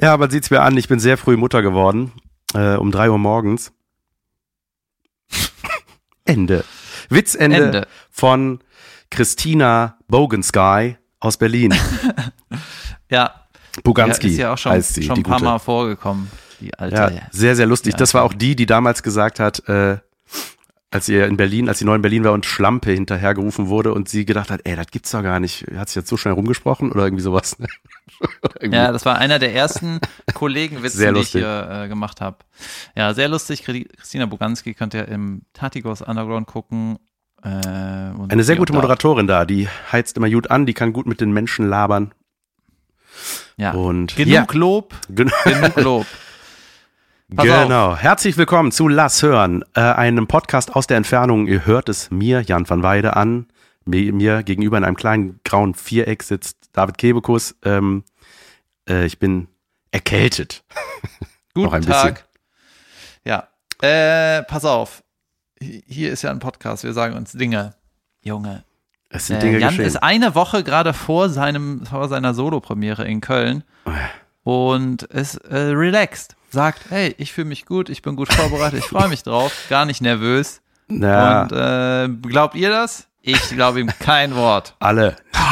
Ja, man sieht's mir an, ich bin sehr früh Mutter geworden. Äh, um drei Uhr morgens. Ende. Witzende Ende. von Christina Bogensky aus Berlin. Ja, Buganski ja, ist ja auch schon, heißt sie, schon ein paar gute. Mal vorgekommen. Die alte. Ja, sehr, sehr lustig. Das war auch die, die damals gesagt hat, äh, als sie in Berlin, als sie neu in Berlin war und Schlampe hinterhergerufen wurde und sie gedacht hat, ey, das gibt's doch gar nicht. Hat sich jetzt so schnell rumgesprochen oder irgendwie sowas? Oder irgendwie- Ja, das war einer der ersten Kollegenwitze, die ich hier äh, gemacht habe. Ja, sehr lustig. Chri- Christina Buganski könnt ihr im Tatigos Underground gucken. Äh, Eine sehr gute. Moderatorin da, die heizt immer gut an, die kann gut mit den Menschen labern. Ja. Und Genug ja, Lob, gen genug Lob. Pass genau. Herzlich willkommen zu Lass hören, äh, einem Podcast aus der Entfernung. Ihr hört es mir, Jan van Weide, an. Mir, mir gegenüber in einem kleinen grauen Viereck sitzt David Kebekus. Ähm, äh, ich bin erkältet. Guten Tag. Ja, äh, pass auf. Hi- Hier ist ja ein Podcast. Wir sagen uns Dinge. Junge. Es sind Äh, Dinge Jan geschehen. ist eine Woche gerade vor seinem vor seiner Solo-Premiere in Köln und ist äh, relaxed. Sagt, hey, ich fühle mich gut, ich bin gut vorbereitet, ich freue mich drauf, gar nicht nervös. Na, Und äh, glaubt ihr das? Ich glaube ihm kein Wort. alle. Nein.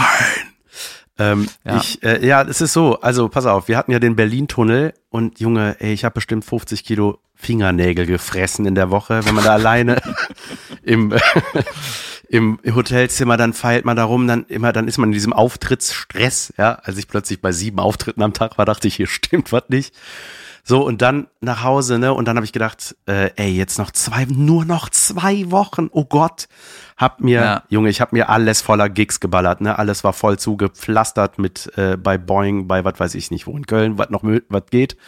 Ähm, Ja. Ich, äh, ja, es ist so. Also pass auf, wir hatten ja den Berlin-Tunnel und Junge, ey, ich habe bestimmt 50 Kilo Fingernägel gefressen in der Woche, wenn man da alleine im im Hotelzimmer, dann feilt man da rum, dann immer, dann ist man in diesem Auftrittsstress, ja. Als ich plötzlich bei sieben Auftritten am Tag war, dachte ich, hier stimmt was nicht. So, und dann nach Hause, ne, und dann habe ich gedacht, äh, ey, jetzt noch zwei, nur noch zwei Wochen, oh Gott. Hab mir, Ja. Junge, ich hab mir alles voller Gigs geballert, ne, alles war voll zugepflastert mit, äh, bei Boeing, bei was weiß ich nicht wo in Köln, was noch, was geht.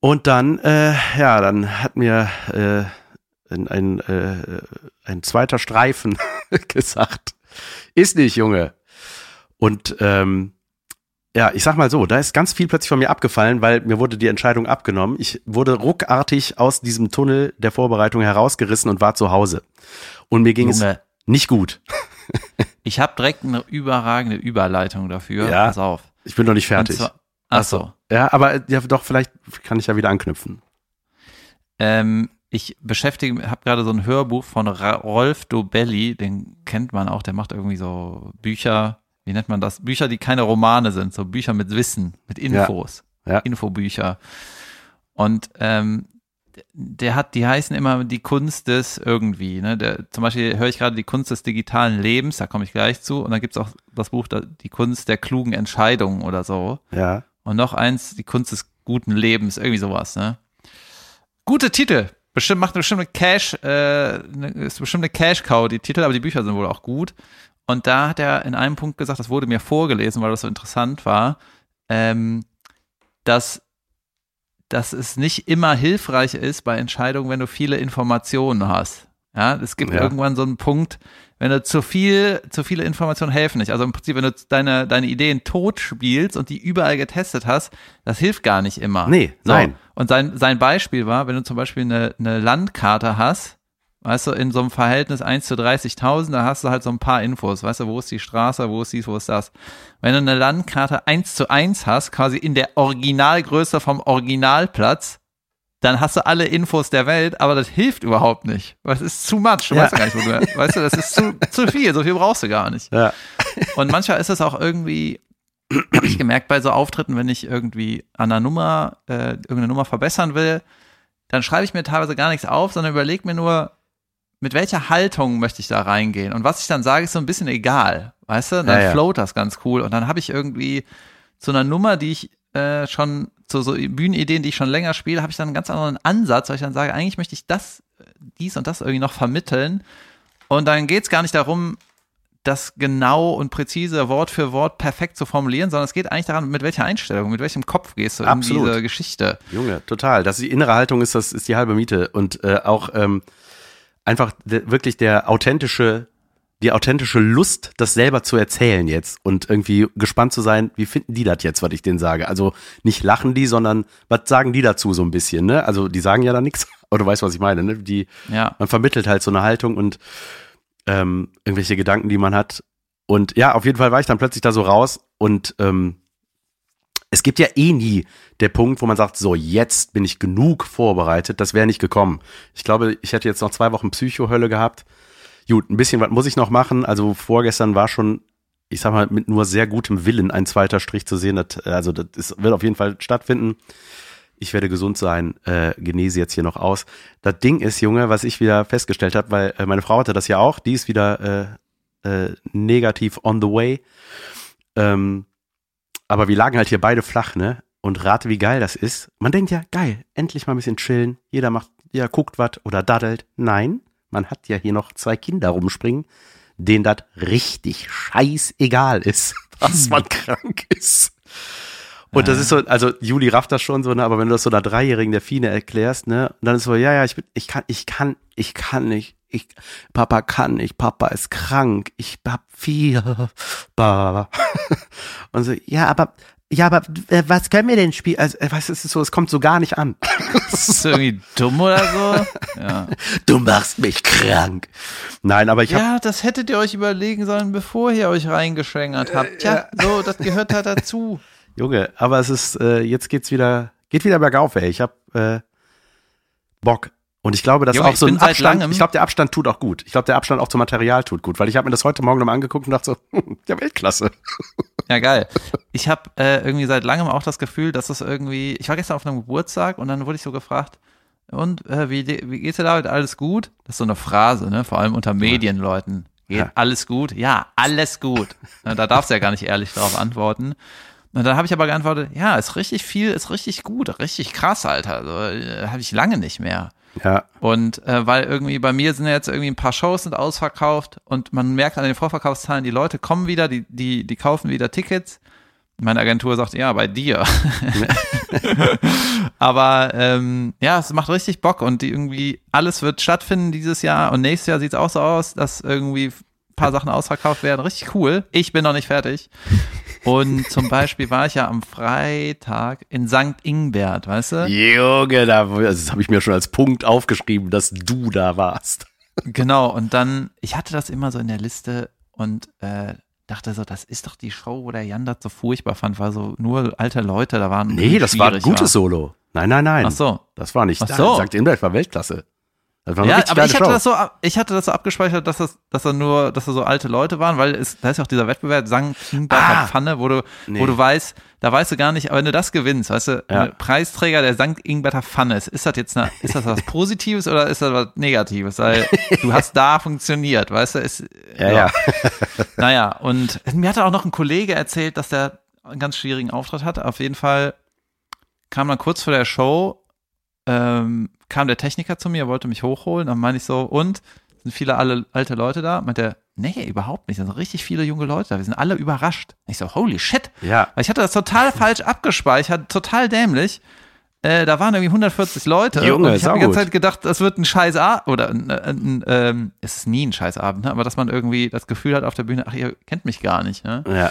Und dann, äh, ja, dann hat mir äh, ein, ein, äh, ein zweiter Streifen gesagt, ist nicht, Junge. Und ähm, ja, ich sag mal so, da ist ganz viel plötzlich von mir abgefallen, weil mir wurde die Entscheidung abgenommen. Ich wurde ruckartig aus diesem Tunnel der Vorbereitung herausgerissen und war zu Hause. Und mir ging Junge. es nicht gut. Ich habe direkt eine überragende Überleitung dafür. Ja, Pass auf. Ich bin noch nicht fertig. zwar- Ach so. Ja, aber ja, doch, vielleicht kann ich ja wieder anknüpfen. Ähm, ich beschäftige, habe gerade so ein Hörbuch von Rolf Dobelli, den kennt man auch, der macht irgendwie so Bücher, wie nennt man das? Bücher, die keine Romane sind, so Bücher mit Wissen, mit Infos, Ja. Infobücher. Und ähm, der hat, die heißen immer die Kunst des irgendwie. Ne? Der, zum Beispiel höre ich gerade die Kunst des digitalen Lebens, da komme ich gleich zu. Und dann gibt's auch das Buch, die Kunst der klugen Entscheidungen oder so. Ja. Und noch eins, die Kunst des guten Lebens, irgendwie sowas, ne? Gute Titel. Bestimmt macht eine bestimmte Cash, äh, ne, ist bestimmt eine Cash-Cow, die Titel, aber die Bücher sind wohl auch gut. Und da hat er in einem Punkt gesagt, das wurde mir vorgelesen, weil das so interessant war, ähm, dass, dass es nicht immer hilfreich ist bei Entscheidungen, wenn du viele Informationen hast. Ja, es gibt Ja. irgendwann so einen Punkt, wenn du zu viel, zu viele Informationen helfen nicht. Also im Prinzip, wenn du deine, deine Ideen tot spielst und die überall getestet hast, das hilft gar nicht immer. Nee, nein. Und sein, sein Beispiel war, wenn du zum Beispiel eine, eine Landkarte hast, weißt du, in so einem Verhältnis 1 zu 30.000, da hast du halt so ein paar Infos, weißt du, wo ist die Straße, wo ist dies, wo ist das. Wenn du eine Landkarte 1 zu 1 hast, quasi in der Originalgröße vom Originalplatz, dann hast du alle Infos der Welt, aber das hilft überhaupt nicht. Weil es ist zu much. Du Ja. weißt gar nicht, wo du, weißt du, das ist zu, zu viel. So viel brauchst du gar nicht. Ja. Und manchmal ist es auch irgendwie, habe ich gemerkt bei so Auftritten, wenn ich irgendwie an einer Nummer, äh, irgendeine Nummer verbessern will, dann schreibe ich mir teilweise gar nichts auf, sondern überlege mir nur, mit welcher Haltung möchte ich da reingehen. Und was ich dann sage, ist so ein bisschen egal. Weißt du? Dann Ja, ja. float das ganz cool. Und dann habe ich irgendwie zu einer Nummer, die ich äh, schon, zu so Bühnenideen, die ich schon länger spiele, habe ich dann einen ganz anderen Ansatz, weil ich dann sage, eigentlich möchte ich das, dies und das irgendwie noch vermitteln. Und dann geht es gar nicht darum, das genau und präzise Wort für Wort perfekt zu formulieren, sondern es geht eigentlich daran, mit welcher Einstellung, mit welchem Kopf gehst du Absolut. in diese Geschichte. Junge, total. Das die innere Haltung ist das ist die halbe Miete und äh, auch ähm, einfach wirklich der authentische die authentische Lust, das selber zu erzählen jetzt und irgendwie gespannt zu sein, wie finden die das jetzt, was ich denen sage. Also nicht lachen die, sondern was sagen die dazu so ein bisschen, ne? Also die sagen ja da nichts, aber du weißt, was ich meine, ne? Die, Ja. man vermittelt halt so eine Haltung und ähm, irgendwelche Gedanken, die man hat. Und ja, auf jeden Fall war ich dann plötzlich da so raus und ähm, es gibt ja eh nie der Punkt, wo man sagt, so, jetzt bin ich genug vorbereitet. Das wäre nicht gekommen. Ich glaube, ich hätte jetzt noch zwei Wochen Psychohölle gehabt. Gut, ein bisschen was muss ich noch machen. Also vorgestern war schon, ich sag mal, mit nur sehr gutem Willen ein zweiter Strich zu sehen. Das, also das ist, wird auf jeden Fall stattfinden. Ich werde gesund sein, äh, genese jetzt hier noch aus. Das Ding ist, Junge, was ich wieder festgestellt habe, weil äh, meine Frau hatte das ja auch, die ist wieder äh, äh, negativ on the way. Ähm, aber wir lagen halt hier beide flach, ne? Und rate, wie geil das ist. Man denkt ja, geil, endlich mal ein bisschen chillen. Jeder macht, jeder guckt was oder daddelt. Nein, man hat ja hier noch zwei Kinder rumspringen, denen das richtig scheißegal ist, dass man krank ist. Und das ist so, also Juli rafft das schon so, ne, aber wenn du das so einer Dreijährigen der Fine erklärst, ne, und dann ist so, ja, ja, ich bin, ich kann, ich kann, ich kann nicht, ich, Papa kann nicht, Papa ist krank, ich hab Fieber. Und so, ja, aber, ja, aber äh, was können wir denn spielen? Also, äh, was ist es so? Es kommt so gar nicht an. Ist du irgendwie dumm oder so? Ja. Du machst mich krank. Nein, aber ich habe ja, das hättet ihr euch überlegen sollen, bevor ihr euch reingeschwängert habt. Tja, so, das gehört halt dazu. Junge, aber es ist, äh, jetzt geht's wieder, geht wieder bergauf, ey. Ich hab äh, Bock. Und ich glaube, dass Junge, auch so ein Abstand, langem- ich glaube, der Abstand tut auch gut. Ich glaube, der Abstand auch zum Material tut gut, weil ich habe mir das heute Morgen nochmal angeguckt und dachte so, hm, ja, Weltklasse. Ja, geil. Ich habe äh, irgendwie seit langem auch das Gefühl, dass es irgendwie. Ich war gestern auf einem Geburtstag und dann wurde ich so gefragt, und äh, wie, wie geht's dir damit? Alles gut? Das ist so eine Phrase, ne? Vor allem unter Medienleuten. Geht Ja. alles gut? Ja, alles gut. Da darfst du ja gar nicht ehrlich darauf antworten. Und dann habe ich aber geantwortet, ja, ist richtig viel, ist richtig gut, richtig krass, Alter. Also, äh, habe ich lange nicht mehr. Ja, Und äh, weil irgendwie bei mir sind jetzt irgendwie ein paar Shows sind ausverkauft und man merkt an den Vorverkaufszahlen, die Leute kommen wieder, die, die, die kaufen wieder Tickets. Meine Agentur sagt, ja, bei dir. Aber ähm, ja, es macht richtig Bock und die irgendwie alles wird stattfinden dieses Jahr und nächstes Jahr sieht es auch so aus, dass irgendwie ein paar Sachen ausverkauft werden. Richtig cool. Ich bin noch nicht fertig. Und zum Beispiel war ich ja am Freitag in St. Ingbert, weißt du? Junge, da, das habe ich mir schon als Punkt aufgeschrieben, dass du da warst. Genau, und dann, ich hatte das immer so in der Liste und äh, dachte so, das ist doch die Show, wo der Jan das so furchtbar fand, war so nur alte Leute, da waren. Nee, das war ein gutes Solo. Nein, nein, nein. Ach so. Das war nicht. Ach so. St. Inbert war Weltklasse. Das war Ja, aber ich hatte Show. das so, ich hatte das so abgespeichert, dass das, dass da nur, dass da so alte Leute waren, weil es, da ist ja auch dieser Wettbewerb St. Ingberter Ah. Pfanne, wo du, Nee. wo du weißt, da weißt du gar nicht, aber wenn du das gewinnst, weißt du, Ja. ein Preisträger der St. Ingberter Pfanne ist, ist das jetzt eine, ist das was Positives oder ist das was Negatives? Weil du hast da funktioniert, weißt du, ist, ja, ja. Naja, und mir hatte auch noch ein Kollege erzählt, dass der einen ganz schwierigen Auftritt hat. Auf jeden Fall kam dann kurz vor der Show, ähm, kam der Techniker zu mir, wollte mich hochholen. Dann meine ich so, und? Sind viele alle alte Leute da? Meint er, nee, überhaupt nicht. Da sind richtig viele junge Leute da. Wir sind alle überrascht. Ich so, holy shit. Ja. Weil ich hatte das total falsch abgespeichert, total dämlich. Äh, da waren irgendwie 140 Leute Junge, und ich habe die ganze. Zeit gedacht, das wird ein scheiß Abend oder ein, ein, ein, ähm, es ist nie ein scheiß Abend, ne? aber dass man irgendwie das Gefühl hat auf der Bühne, ach, ihr kennt mich gar nicht. Ne? ja.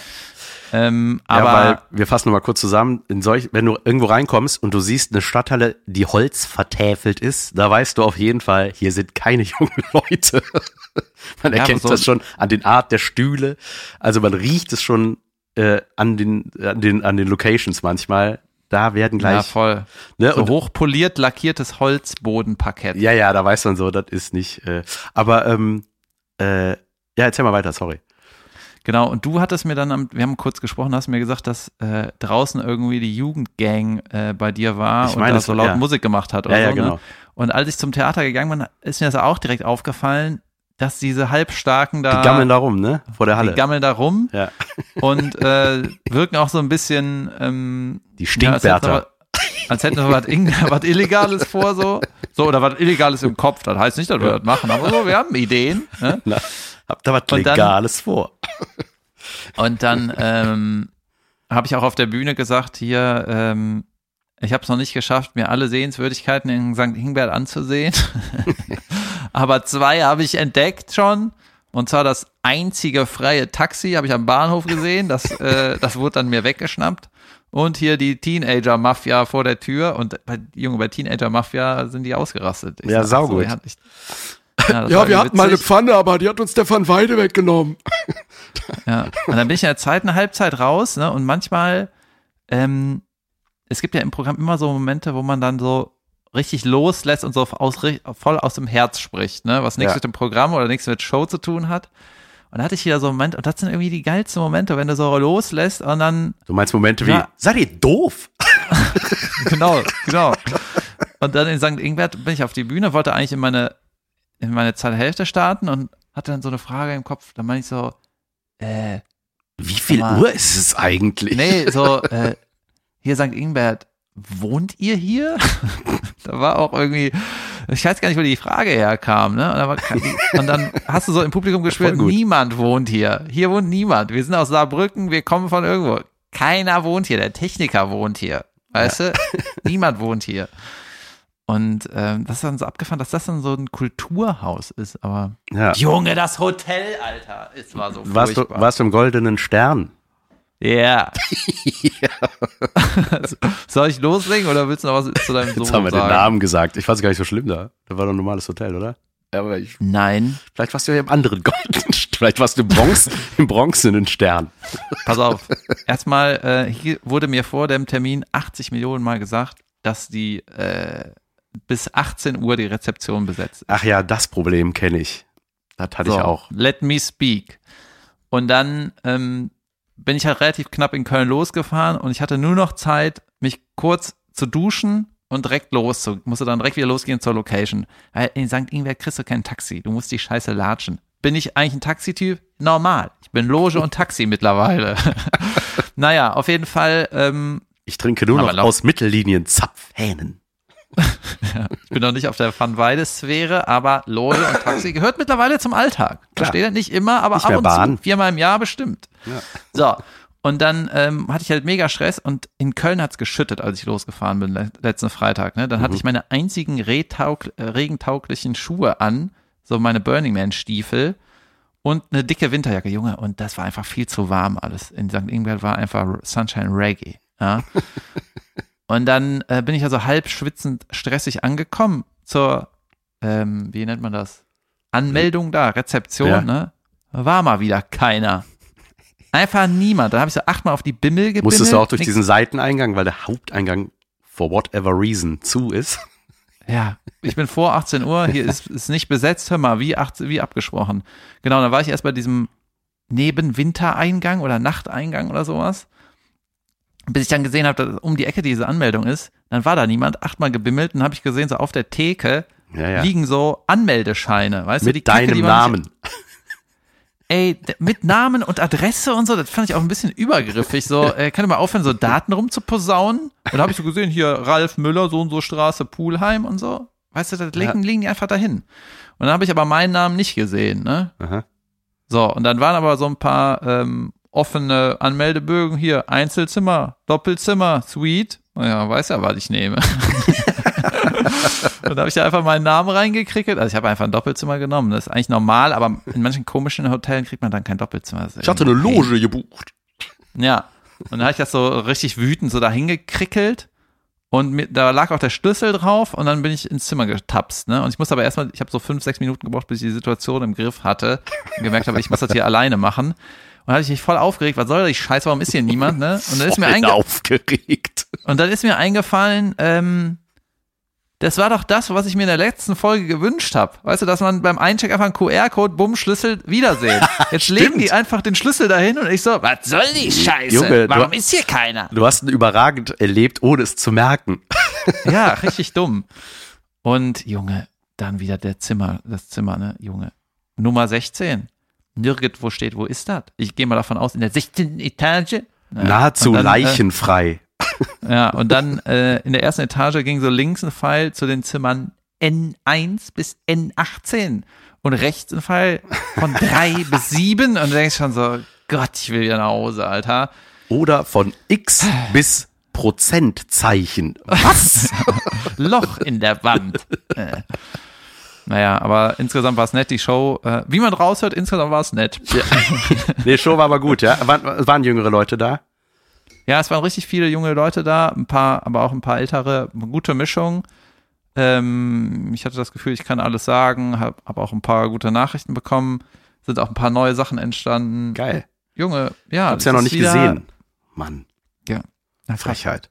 Ähm, Aber ja, weil wir fassen nochmal kurz zusammen, in solch, wenn du irgendwo reinkommst und du siehst eine Stadthalle, die Holz vertäfelt ist, da weißt du auf jeden Fall, hier sind keine jungen Leute. man Ja, erkennt so- das schon an den Art der Stühle. Also man riecht es schon äh, an, den, an, den, an den Locations manchmal. Da werden ja, gleich. voll. ne, So und, hochpoliert lackiertes Holzbodenparkett. ja, ja, da weiß man so, das ist nicht. Äh, aber ähm, äh, ja, erzähl mal weiter, sorry. Genau, und du hattest mir dann, am, wir haben kurz gesprochen, hast mir gesagt, dass äh, draußen irgendwie die Jugendgang äh, bei dir war Ich und meine, da so laut ja. Musik gemacht hat oder Ja, ja, so. genau. Ne? Und als ich zum Theater gegangen bin, ist mir das auch direkt aufgefallen, dass diese Halbstarken da, Die gammeln da rum, ne? Vor der Halle. die gammeln da rum ja. und äh, wirken auch so ein bisschen ähm, Die ja, als hätten sie Stinkwärter. als hätten wir was, was Illegales vor, so. So, oder was Illegales im Kopf. Das heißt nicht, dass wir das machen, aber so, wir haben Ideen. Ne? Na, habt da was Und dann- Legales vor. Und dann ähm, habe ich auch auf der Bühne gesagt, hier, ähm, ich habe es noch nicht geschafft, mir alle Sehenswürdigkeiten in St. Ingbert anzusehen. Aber zwei habe ich entdeckt schon. Und zwar das einzige freie Taxi habe ich am Bahnhof gesehen. Das, äh, das wurde dann mir weggeschnappt. Und hier die Teenager-Mafia vor der Tür. Und bei, Junge, bei Teenager-Mafia sind die ausgerastet. Ich Ja, saugut. nicht- ja, wir hatten mal eine witzig. Pfanne, aber die hat uns der Van Weide weggenommen. Ja, und dann bin ich in der zweiten Halbzeit raus, ne? Und manchmal ähm, es gibt ja im Programm immer so Momente, wo man dann so richtig loslässt und so aus, voll aus dem Herz spricht, ne? Was nichts Ja. mit dem Programm oder nichts mit Show zu tun hat. Und da hatte ich wieder so einen Moment, und das sind irgendwie die geilsten Momente, wenn du so loslässt und dann Du meinst Momente wie, Ja. seid ihr doof? genau, genau. Und dann in St. Ingbert bin ich auf die Bühne, wollte eigentlich in meine, in meine zweite Hälfte starten und hatte dann so eine Frage im Kopf. Da meine ich so, äh, Wie viel Mal. Uhr ist es eigentlich? nee, so, äh, hier St. Ingbert, wohnt ihr hier? da war auch irgendwie, ich weiß gar nicht, wo die Frage herkam, ne? Und dann, war, und dann hast du so im Publikum gespürt, niemand wohnt hier. Hier wohnt niemand. Wir sind aus Saarbrücken, wir kommen von irgendwo. Keiner wohnt hier, der Techniker wohnt hier. Weißt du? Niemand wohnt hier. Und ähm, das ist dann so abgefahren, dass das dann so ein Kulturhaus ist. Aber Ja. Junge, das Hotel, Alter, es war so Warst du, furchtbar. warst du im goldenen Stern? Ja. Soll ich loslegen oder willst du noch was zu deinem Sohn Jetzt haben wir sagen? den Namen gesagt. Ich fand es gar nicht so schlimm da. Da war doch ein normales Hotel, oder? Ja, aber ich, Nein, vielleicht warst du ja im anderen goldenen Stern. Vielleicht warst du im, Bronze, im bronzenen Stern. pass auf. Erstmal, äh, hier wurde mir vor dem Termin 80 Millionen Mal gesagt, dass die äh, bis 18 Uhr die Rezeption besetzt. Ach ja, das Problem kenne ich. Das hatte ich auch. Let me speak. Und dann ähm, bin ich halt relativ knapp in Köln losgefahren und ich hatte nur noch Zeit, mich kurz zu duschen und direkt los. zu- Musste dann direkt wieder losgehen zur Location. Weil in St. Ingbert kriegst du kein Taxi. Du musst die Scheiße latschen. Bin ich eigentlich ein Taxityp? Normal. Ich bin Loge und Taxi mittlerweile. naja, auf jeden Fall, ähm, Ich trinke nur noch aus Mittellinien Ich bin noch nicht auf der Van Weide-Sphäre, aber Loge und Taxi gehört mittlerweile zum Alltag. Ihr? Nicht immer, aber Nicht ab und Bahn. zu. Viermal im Jahr bestimmt. Ja. So. Und dann ähm, hatte ich halt mega Stress und in Köln hat's geschüttet, als ich losgefahren bin, le letzten Freitag. Ne? Dann Mhm. hatte ich meine einzigen äh, regentauglichen Schuhe an, so meine Burning Man Stiefel und eine dicke Winterjacke, Junge. Und das war einfach viel zu warm alles. In St. Ingbert war einfach Sunshine Reggae. Ja? und dann äh, bin ich also halb schwitzend stressig angekommen zur, ähm, wie nennt man das? Anmeldung da, Rezeption, Ja. ne? War mal wieder keiner. Einfach niemand. Dann habe ich so achtmal auf die Bimmel gebimmelt. Musstest du auch durch diesen Seiteneingang, weil der Haupteingang for whatever reason zu ist. Ja, ich bin vor 18 Uhr, hier ist, ist nicht besetzt, hör mal, wie, 18, wie abgesprochen. Genau, dann war ich erst bei diesem Nebenwintereingang oder Nachteingang oder sowas. Bis ich dann gesehen habe, dass um die Ecke diese Anmeldung ist, dann war da niemand, achtmal gebimmelt, dann habe ich gesehen, so auf der Theke Ja, ja. liegen so Anmeldescheine, weißt du, die Mit deinem man Namen. Ey, mit Namen und Adresse und so, das fand ich auch ein bisschen übergriffig. So, äh, kann ich mal aufhören, so Daten rumzuposaunen? Und da habe ich so gesehen, hier Ralf Müller, so und so Straße, Pulheim und so. Weißt du, das liegen, liegen die einfach dahin. Und dann habe ich aber meinen Namen nicht gesehen, ne? Aha. So, und dann waren aber so ein paar ähm, offene Anmeldebögen hier, Einzelzimmer, Doppelzimmer, Suite. Naja, weiß ja, was ich nehme. und da habe ich da einfach meinen Namen reingekriegt. Also ich habe einfach ein Doppelzimmer genommen. Das ist eigentlich normal, aber in manchen komischen Hotels kriegt man dann kein Doppelzimmer. Ich hatte eine Loge gebucht. ja. Und dann habe ich das so richtig wütend so dahin gekrickelt. Und mir, da lag auch der Schlüssel drauf und dann bin ich ins Zimmer getapst. Ne? Und ich musste aber erstmal, ich habe so fünf, sechs Minuten gebraucht, bis ich die Situation im Griff hatte und gemerkt habe, ich muss das hier alleine machen. Und hatte ich mich voll aufgeregt, was soll die Scheiße, warum ist hier niemand? Ne? Und dann ist mir, einge aufgeregt. und dann ist mir eingefallen, ähm, das war doch das, was ich mir in der letzten Folge gewünscht habe. Weißt du, dass man beim Eincheck einfach einen QR-Code, bumm, Schlüssel, Wiedersehen. Jetzt legen die einfach den Schlüssel dahin und ich so, was soll die Scheiße? Junge, du- Warum ist hier keiner? Du hast ihn überragend erlebt, ohne es zu merken. Ja, richtig dumm. Und Junge, dann wieder der Zimmer, das Zimmer, ne, Junge. Nummer 16. Nirgendwo steht, wo ist das? Ich gehe mal davon aus, in der 16. Etage. Ja, Nahezu dann, leichenfrei. Äh, ja, und dann äh, in der ersten Etage ging so links ein Pfeil zu den Zimmern N1 bis N18 und rechts ein Pfeil von 3 bis 7 und du denkst schon so, Gott, ich will wieder nach Hause, Alter. Oder von X bis Prozentzeichen. Was? Loch in der Wand. Äh. Naja, aber insgesamt war es nett, die Show. Äh, wie man raushört, insgesamt war es nett. nee, Show war aber gut, ja. Waren, waren jüngere Leute da? Ja, es waren richtig viele junge Leute da, ein paar, aber auch ein paar ältere, gute Mischung. Ähm, ich hatte das Gefühl, ich kann alles sagen, habe hab auch ein paar gute Nachrichten bekommen, sind auch ein paar neue Sachen entstanden. Geil. Junge, ja. Hab's ja noch nicht wieder- gesehen. Mann. Frechheit.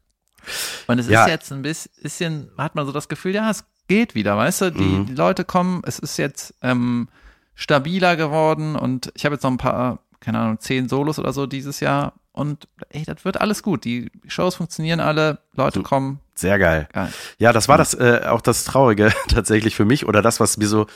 Und es Ja. ist jetzt ein bisschen, hat man so das Gefühl, ja, es geht wieder, weißt du? Die, Mhm. die Leute kommen, es ist jetzt ähm, stabiler geworden und ich habe jetzt noch ein paar, keine Ahnung, zehn Solos oder so dieses Jahr und ey, das wird alles gut. Die Shows funktionieren alle, Leute Du- kommen. Sehr geil. Geil. Ja, das war das äh, auch das Traurige tatsächlich für mich oder das, was mir so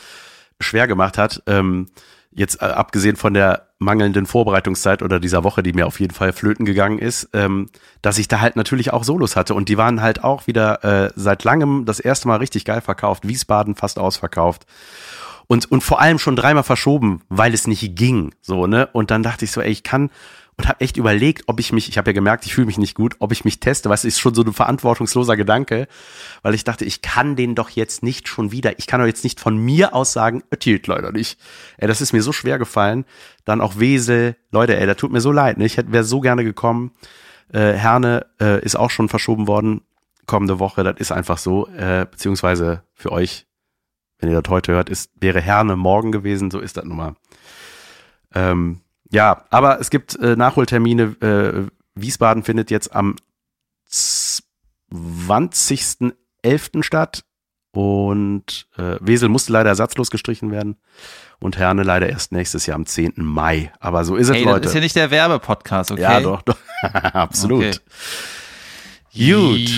schwer gemacht hat. Ähm, jetzt äh, abgesehen von der mangelnden Vorbereitungszeit oder dieser Woche, die mir auf jeden Fall flöten gegangen ist, ähm, dass ich da halt natürlich auch Solos hatte und die waren halt auch wieder äh, seit langem das erste Mal richtig geil verkauft. Wiesbaden fast ausverkauft. Und, und vor allem schon dreimal verschoben, weil es nicht ging. So, ne? Und dann dachte ich so, ey, ich kann und habe echt überlegt, ob ich mich, ich habe ja gemerkt, ich fühle mich nicht gut, ob ich mich teste. Was ist schon so ein verantwortungsloser Gedanke, weil ich dachte, ich kann den doch jetzt nicht schon wieder. Ich kann doch jetzt nicht von mir aus sagen, öttiert Leute nicht. Ey, das ist mir so schwer gefallen. Dann auch Wesel, Leute, ey, da tut mir so leid. Ne? Ich wäre so gerne gekommen. Äh, Herne äh, ist auch schon verschoben worden kommende Woche. Das ist einfach so, äh, beziehungsweise für euch, wenn ihr das heute hört, ist wäre Herne morgen gewesen. So ist das nun mal. Ähm, ja, aber es gibt äh, Nachholtermine. Äh, Wiesbaden findet jetzt am 20.11. statt und äh, Wesel musste leider ersatzlos gestrichen werden und Herne leider erst nächstes Jahr am 10. Mai. Aber so ist es, Ey, das Leute. ist ja nicht der Werbepodcast, okay? Ja, doch, doch. Absolut. Okay. Gut.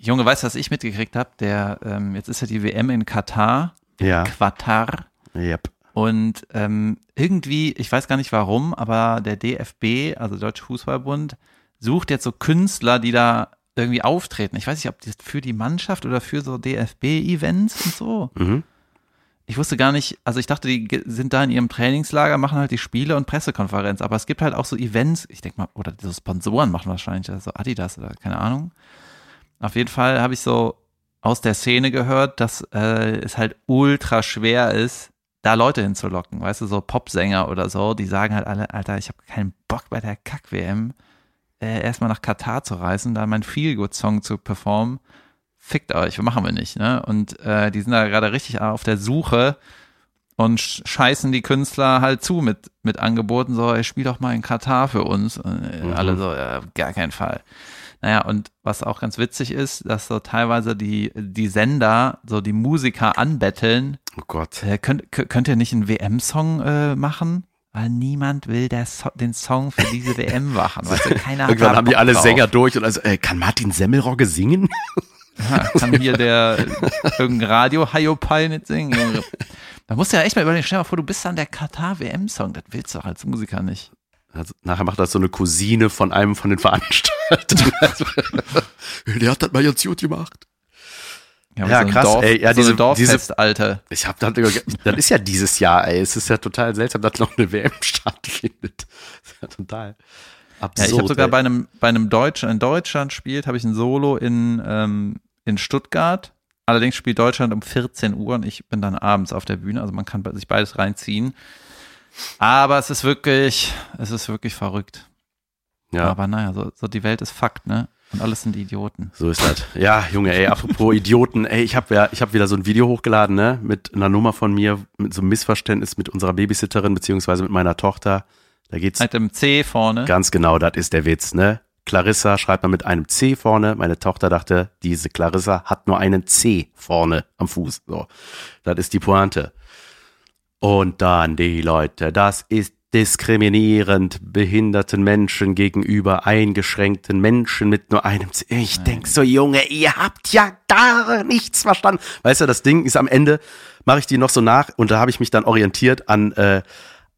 Junge, weißt du, was ich mitgekriegt habe? Der, ähm, jetzt ist ja die WM in Katar, Ja. Qatar. Yep. Und ähm, irgendwie, ich weiß gar nicht warum, aber der DFB, also Deutsche Fußballbund, sucht jetzt so Künstler, die da irgendwie auftreten. Ich weiß nicht, ob das für die Mannschaft oder für so DFB-Events und so. Mhm. Ich wusste gar nicht, also ich dachte, die sind da in ihrem Trainingslager, machen halt die Spiele und Pressekonferenz, aber es gibt halt auch so Events, ich denke mal, oder so Sponsoren machen wahrscheinlich, also Adidas oder keine Ahnung. Auf jeden Fall habe ich so aus der Szene gehört, dass äh, es halt ultra schwer ist, da Leute hinzulocken, weißt du, so Popsänger oder so, die sagen halt alle, Alter, ich habe keinen Bock bei der Kack-WM äh, erstmal nach Katar zu reisen, da meinen Feelgood-Song zu performen. Fickt euch, machen wir nicht, ne? Und äh, die sind da gerade richtig auf der Suche und sch- scheißen die Künstler halt zu mit, mit Angeboten, so, ey, spiel doch mal in Katar für uns. Und, äh, Mhm. Alle so, ja, auf gar keinen Fall. Naja, und was auch ganz witzig ist, dass so teilweise die, die Sender so die Musiker anbetteln, Oh Gott. äh, könnt, könnt ihr nicht einen WM-Song äh, machen? Weil niemand will der so den Song für diese WM machen. Weißt du, keiner hat Irgendwann da haben die alle drauf. Sänger durch und also, äh, kann Martin Semmelrogge singen? Ja, kann hier der irgendein radio Hayopai nicht singen. Da musst du ja echt mal überlegen, stell dir mal vor, du bist dann der Katar-WM-Song. Das willst du doch als Musiker nicht. Also, nachher macht das so eine Cousine von einem von den Veranstaltern. Der hat das mal ganz gut gemacht. Ja, Ja, so krass, Dorf, ey, ja, so diese- Dorffest, Alter. Ich hab dann, das ist ja dieses Jahr, ey. Es ist ja total seltsam, dass noch eine WM stattfindet. Das ist ja total Ja, absurd. ich habe sogar ey. bei einem, bei einem Deutschen, in Deutschland spielt, habe ich ein Solo in, ähm, in Stuttgart. Allerdings spielt Deutschland um 14 Uhr und ich bin dann abends auf der Bühne, also man kann sich beides reinziehen. Aber es ist wirklich, es ist wirklich verrückt. Ja. Aber naja, so, so die Welt ist Fakt, ne? Und alles sind Idioten. So ist das. Ja, Junge, ey, apropos Idioten, ey, ich habe ja, ich habe wieder so ein Video hochgeladen, ne, mit einer Nummer von mir, mit so einem Missverständnis mit unserer Babysitterin beziehungsweise mit meiner Tochter. Da geht's Mit dem C vorne. ganz genau, das ist der Witz, ne? Clarissa schreibt man mit einem C vorne. Meine Tochter dachte, diese Clarissa hat nur einen C vorne am Fuß. So, das ist die Pointe. Und dann die Leute, das ist diskriminierend behinderten Menschen gegenüber eingeschränkten Menschen mit nur einem C. Ich denk so, Junge, ihr habt ja gar nichts verstanden. Weißt du, das Ding ist am Ende, mache ich die noch so nach und da habe ich mich dann orientiert an äh,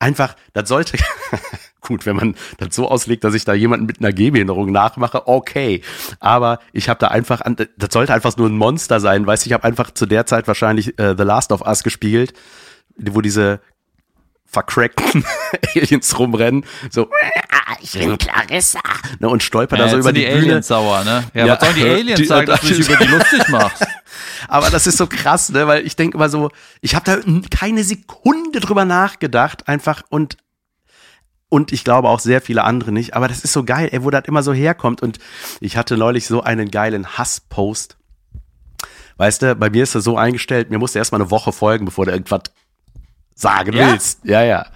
einfach, das sollte, gut, wenn man das so auslegt, dass ich da jemanden mit einer Gehbehinderung nachmache, okay. Aber ich habe da einfach, an, das sollte einfach nur ein Monster sein, weißt du, ich habe einfach zu der Zeit wahrscheinlich äh, The Last of Us gespielt, wo diese vercrackten Aliens rumrennen, so, ich bin Clarissa, ne, und stolper da Ja, so jetzt über die, die Bühne. Aliens sauer, ne? Ja, Ja, was sollen die Aliens die- sagen, dass du dich über die lustig machst? Aber das ist so krass, ne? Weil ich denke immer so, ich habe da keine Sekunde drüber nachgedacht, einfach und und ich glaube auch sehr viele andere nicht. Aber das ist so geil, ey, wo das immer so herkommt. Und ich hatte neulich so einen geilen Hasspost. Weißt du, bei mir ist das so eingestellt, mir musst du erstmal eine Woche folgen, bevor du irgendwas sagen Ja? willst. Ja, ja.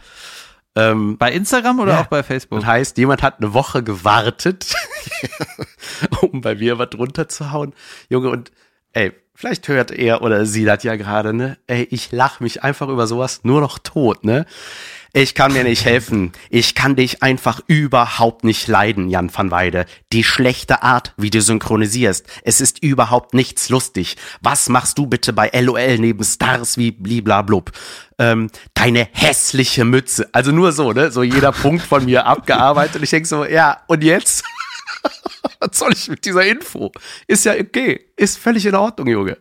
Ähm, Bei Instagram oder Ja. auch bei Facebook? das heißt, jemand hat eine Woche gewartet, um bei mir was drunter zu hauen. Junge, und ey, vielleicht hört er oder sie das ja gerade, ne? Ey, ich lach mich einfach über sowas nur noch tot, ne? Ich kann mir nicht helfen. Ich kann dich einfach überhaupt nicht leiden, Jan van Weide. Die schlechte Art, wie du synchronisierst. Es ist überhaupt nichts lustig. Was machst du bitte bei LOL neben Stars wie bliblablub? Ähm, deine hässliche Mütze. Also nur so, ne? So jeder Punkt von mir abgearbeitet. Und ich denk so, ja, und jetzt? Was soll ich mit dieser Info? Ist ja okay. Ist völlig in Ordnung, Junge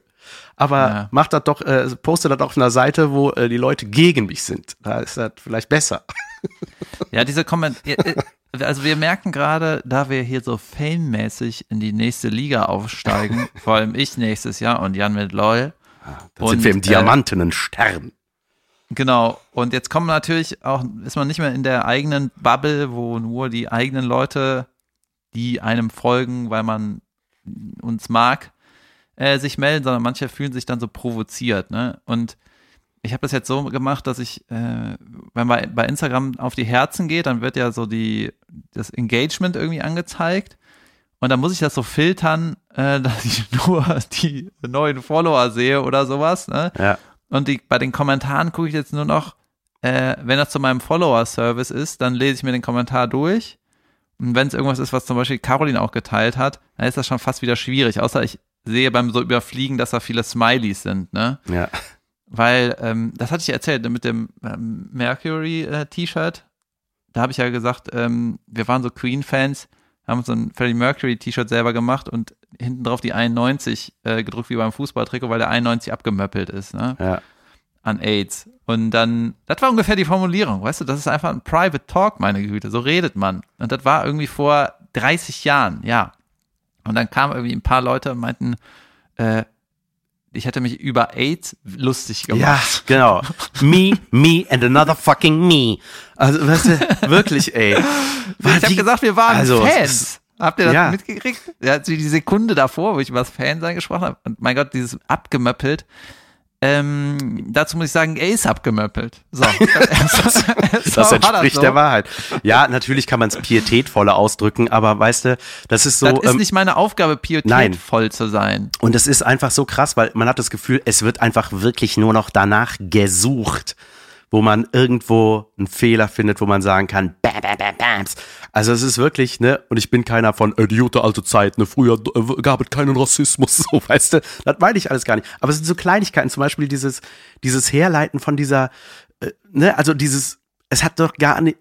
aber ja. mach das doch, äh, poste das auf einer Seite, wo äh, die Leute gegen mich sind. Da ist das vielleicht besser. Ja, diese Kommentare. Äh, also wir merken gerade, da wir hier so famemäßig in die nächste Liga aufsteigen, vor allem ich nächstes Jahr und Jan mit LOL. Ja, dann und, sind wir im diamantenen äh, Stern. Genau. Und jetzt kommen natürlich auch, ist man nicht mehr in der eigenen Bubble, wo nur die eigenen Leute, die einem folgen, weil man uns mag, äh, sich melden, sondern manche fühlen sich dann so provoziert. Ne? Und ich habe das jetzt so gemacht, dass ich, äh, wenn man bei Instagram auf die Herzen geht, dann wird ja so die, das Engagement irgendwie angezeigt. Und dann muss ich das so filtern, äh, dass ich nur die neuen Follower sehe oder sowas. Ne? Ja. Und die, bei den Kommentaren gucke ich jetzt nur noch, äh, wenn das zu meinem Follower-Service ist, dann lese ich mir den Kommentar durch. Und wenn es irgendwas ist, was zum Beispiel Caroline auch geteilt hat, dann ist das schon fast wieder schwierig. Außer ich sehe beim so Überfliegen, dass da viele Smileys sind, ne? Ja. Weil, ähm, das hatte ich erzählt mit dem ähm, Mercury-T-Shirt. Äh, da habe ich ja gesagt, ähm, wir waren so Queen-Fans, haben uns so ein Freddie Mercury-T-Shirt selber gemacht und hinten drauf die 91 äh, gedruckt wie beim Fußballtrikot, weil der 91 abgemöppelt ist, ne? Ja. An AIDS. Und dann, das war ungefähr die Formulierung, weißt du, das ist einfach ein Private Talk, meine Güte, so redet man. Und das war irgendwie vor 30 Jahren, ja. Und dann kamen irgendwie ein paar Leute und meinten, äh, ich hätte mich über AIDS lustig gemacht. Ja, genau. Me, me and another fucking me. Also, weißt du, wirklich, ey. War ich habe gesagt, wir waren also, Fans. Habt ihr das ja. mitgekriegt? Ja, die Sekunde davor, wo ich über das Fansein gesprochen habe. Und mein Gott, dieses abgemöppelt. Ähm, dazu muss ich sagen, er ist abgemöppelt. So. das, das entspricht so. der Wahrheit. Ja, natürlich kann man es pietätvoller ausdrücken, aber weißt du, das ist so. Das ist ähm, nicht meine Aufgabe, pietätvoll nein. zu sein. Und es ist einfach so krass, weil man hat das Gefühl, es wird einfach wirklich nur noch danach gesucht wo man irgendwo einen Fehler findet, wo man sagen kann, bam, bam, bam, bams. Also es ist wirklich, ne, und ich bin keiner von äh, die alte Zeit, ne, früher äh, gab es keinen Rassismus, so, weißt du, das meine ich alles gar nicht. Aber es sind so Kleinigkeiten, zum Beispiel dieses, dieses Herleiten von dieser, äh, ne, also dieses, es hat doch gar nicht,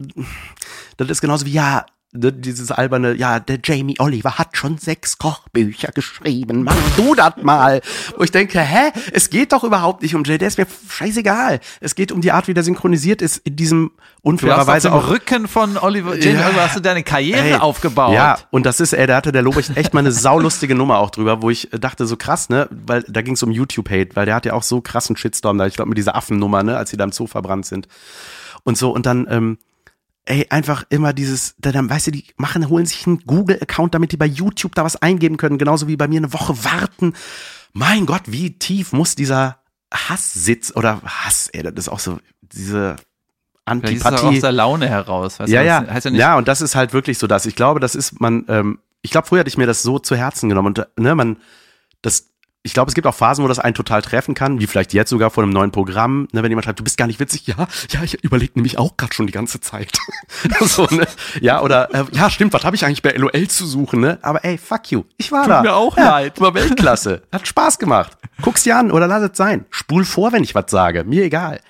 das ist genauso wie, ja, dieses alberne, ja, der Jamie Oliver hat schon sechs Kochbücher geschrieben, mach du das mal. Wo ich denke, hä, es geht doch überhaupt nicht um Jay, der ist mir scheißegal. Es geht um die Art, wie der synchronisiert ist in diesem unfairerweise auch Rücken von Oliver Jamie ja, Oliver hast du deine Karriere ey, aufgebaut. Ja, und das ist, ey, da hatte der Lobrecht echt mal eine saulustige Nummer auch drüber, wo ich dachte, so krass, ne, weil da ging es um YouTube-Hate, weil der hat ja auch so krassen Shitstorm da, ich glaube mit dieser Affennummer, ne, als sie da im Zoo verbrannt sind. Und so, und dann, ähm, ey, einfach immer dieses, dann, weißt du, die machen, holen sich einen Google-Account, damit die bei YouTube da was eingeben können, genauso wie bei mir eine Woche warten. Mein Gott, wie tief muss dieser Hass sitzen, oder Hass, ey, das ist auch so, diese Antipathie. Ist aus der Laune heraus. Weißt ja, du, ja. Heißt ja, nicht ja, und das ist halt wirklich so das. Ich glaube, das ist, man, ähm, ich glaube, früher hatte ich mir das so zu Herzen genommen und, ne, man, das, ich glaube, es gibt auch Phasen, wo das einen total treffen kann, wie vielleicht jetzt sogar vor einem neuen Programm, ne, wenn jemand schreibt, du bist gar nicht witzig, ja, ja, ich überlege nämlich auch gerade schon die ganze Zeit. so, ne? Ja, oder äh, ja, stimmt, was habe ich eigentlich bei LOL zu suchen, ne? Aber ey, fuck you, ich war Tut da. mir auch ja, leid. War Weltklasse, hat Spaß gemacht. Guck's dir an oder lass es sein. Spul vor, wenn ich was sage, mir egal.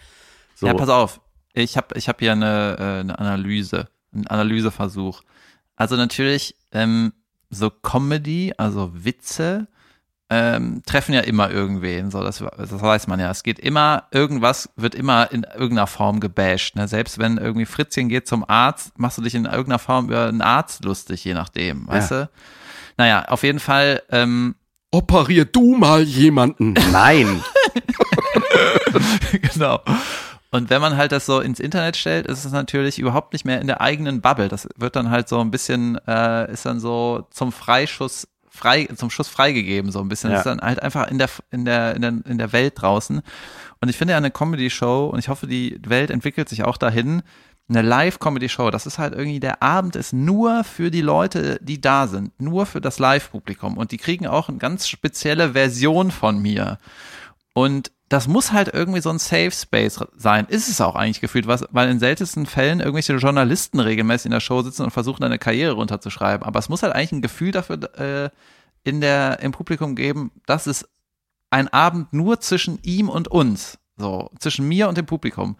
So. Ja, pass auf, ich habe ich hab hier eine, äh, eine Analyse, einen Analyseversuch. Also natürlich ähm, so Comedy, also Witze ähm, treffen ja immer irgendwen, so das, das weiß man ja. Es geht immer, irgendwas wird immer in irgendeiner Form gebasht. Ne? Selbst wenn irgendwie Fritzchen geht zum Arzt, machst du dich in irgendeiner Form über einen Arzt lustig, je nachdem, weißt ja. du? Naja, auf jeden Fall. Ähm, Operier du mal jemanden. Nein. genau. Und wenn man halt das so ins Internet stellt, ist es natürlich überhaupt nicht mehr in der eigenen Bubble. Das wird dann halt so ein bisschen, äh, ist dann so zum Freischuss frei, zum Schuss freigegeben, so ein bisschen. Ja. Das ist dann halt einfach in der, in der, in der, in der Welt draußen. Und ich finde ja eine Comedy-Show, und ich hoffe, die Welt entwickelt sich auch dahin, eine Live-Comedy-Show, das ist halt irgendwie, der Abend ist nur für die Leute, die da sind, nur für das Live-Publikum. Und die kriegen auch eine ganz spezielle Version von mir. Und das muss halt irgendwie so ein Safe Space sein. Ist es auch eigentlich gefühlt, was, weil in seltensten Fällen irgendwelche Journalisten regelmäßig in der Show sitzen und versuchen, eine Karriere runterzuschreiben. Aber es muss halt eigentlich ein Gefühl dafür äh, in der, im Publikum geben, dass es ein Abend nur zwischen ihm und uns. So, zwischen mir und dem Publikum.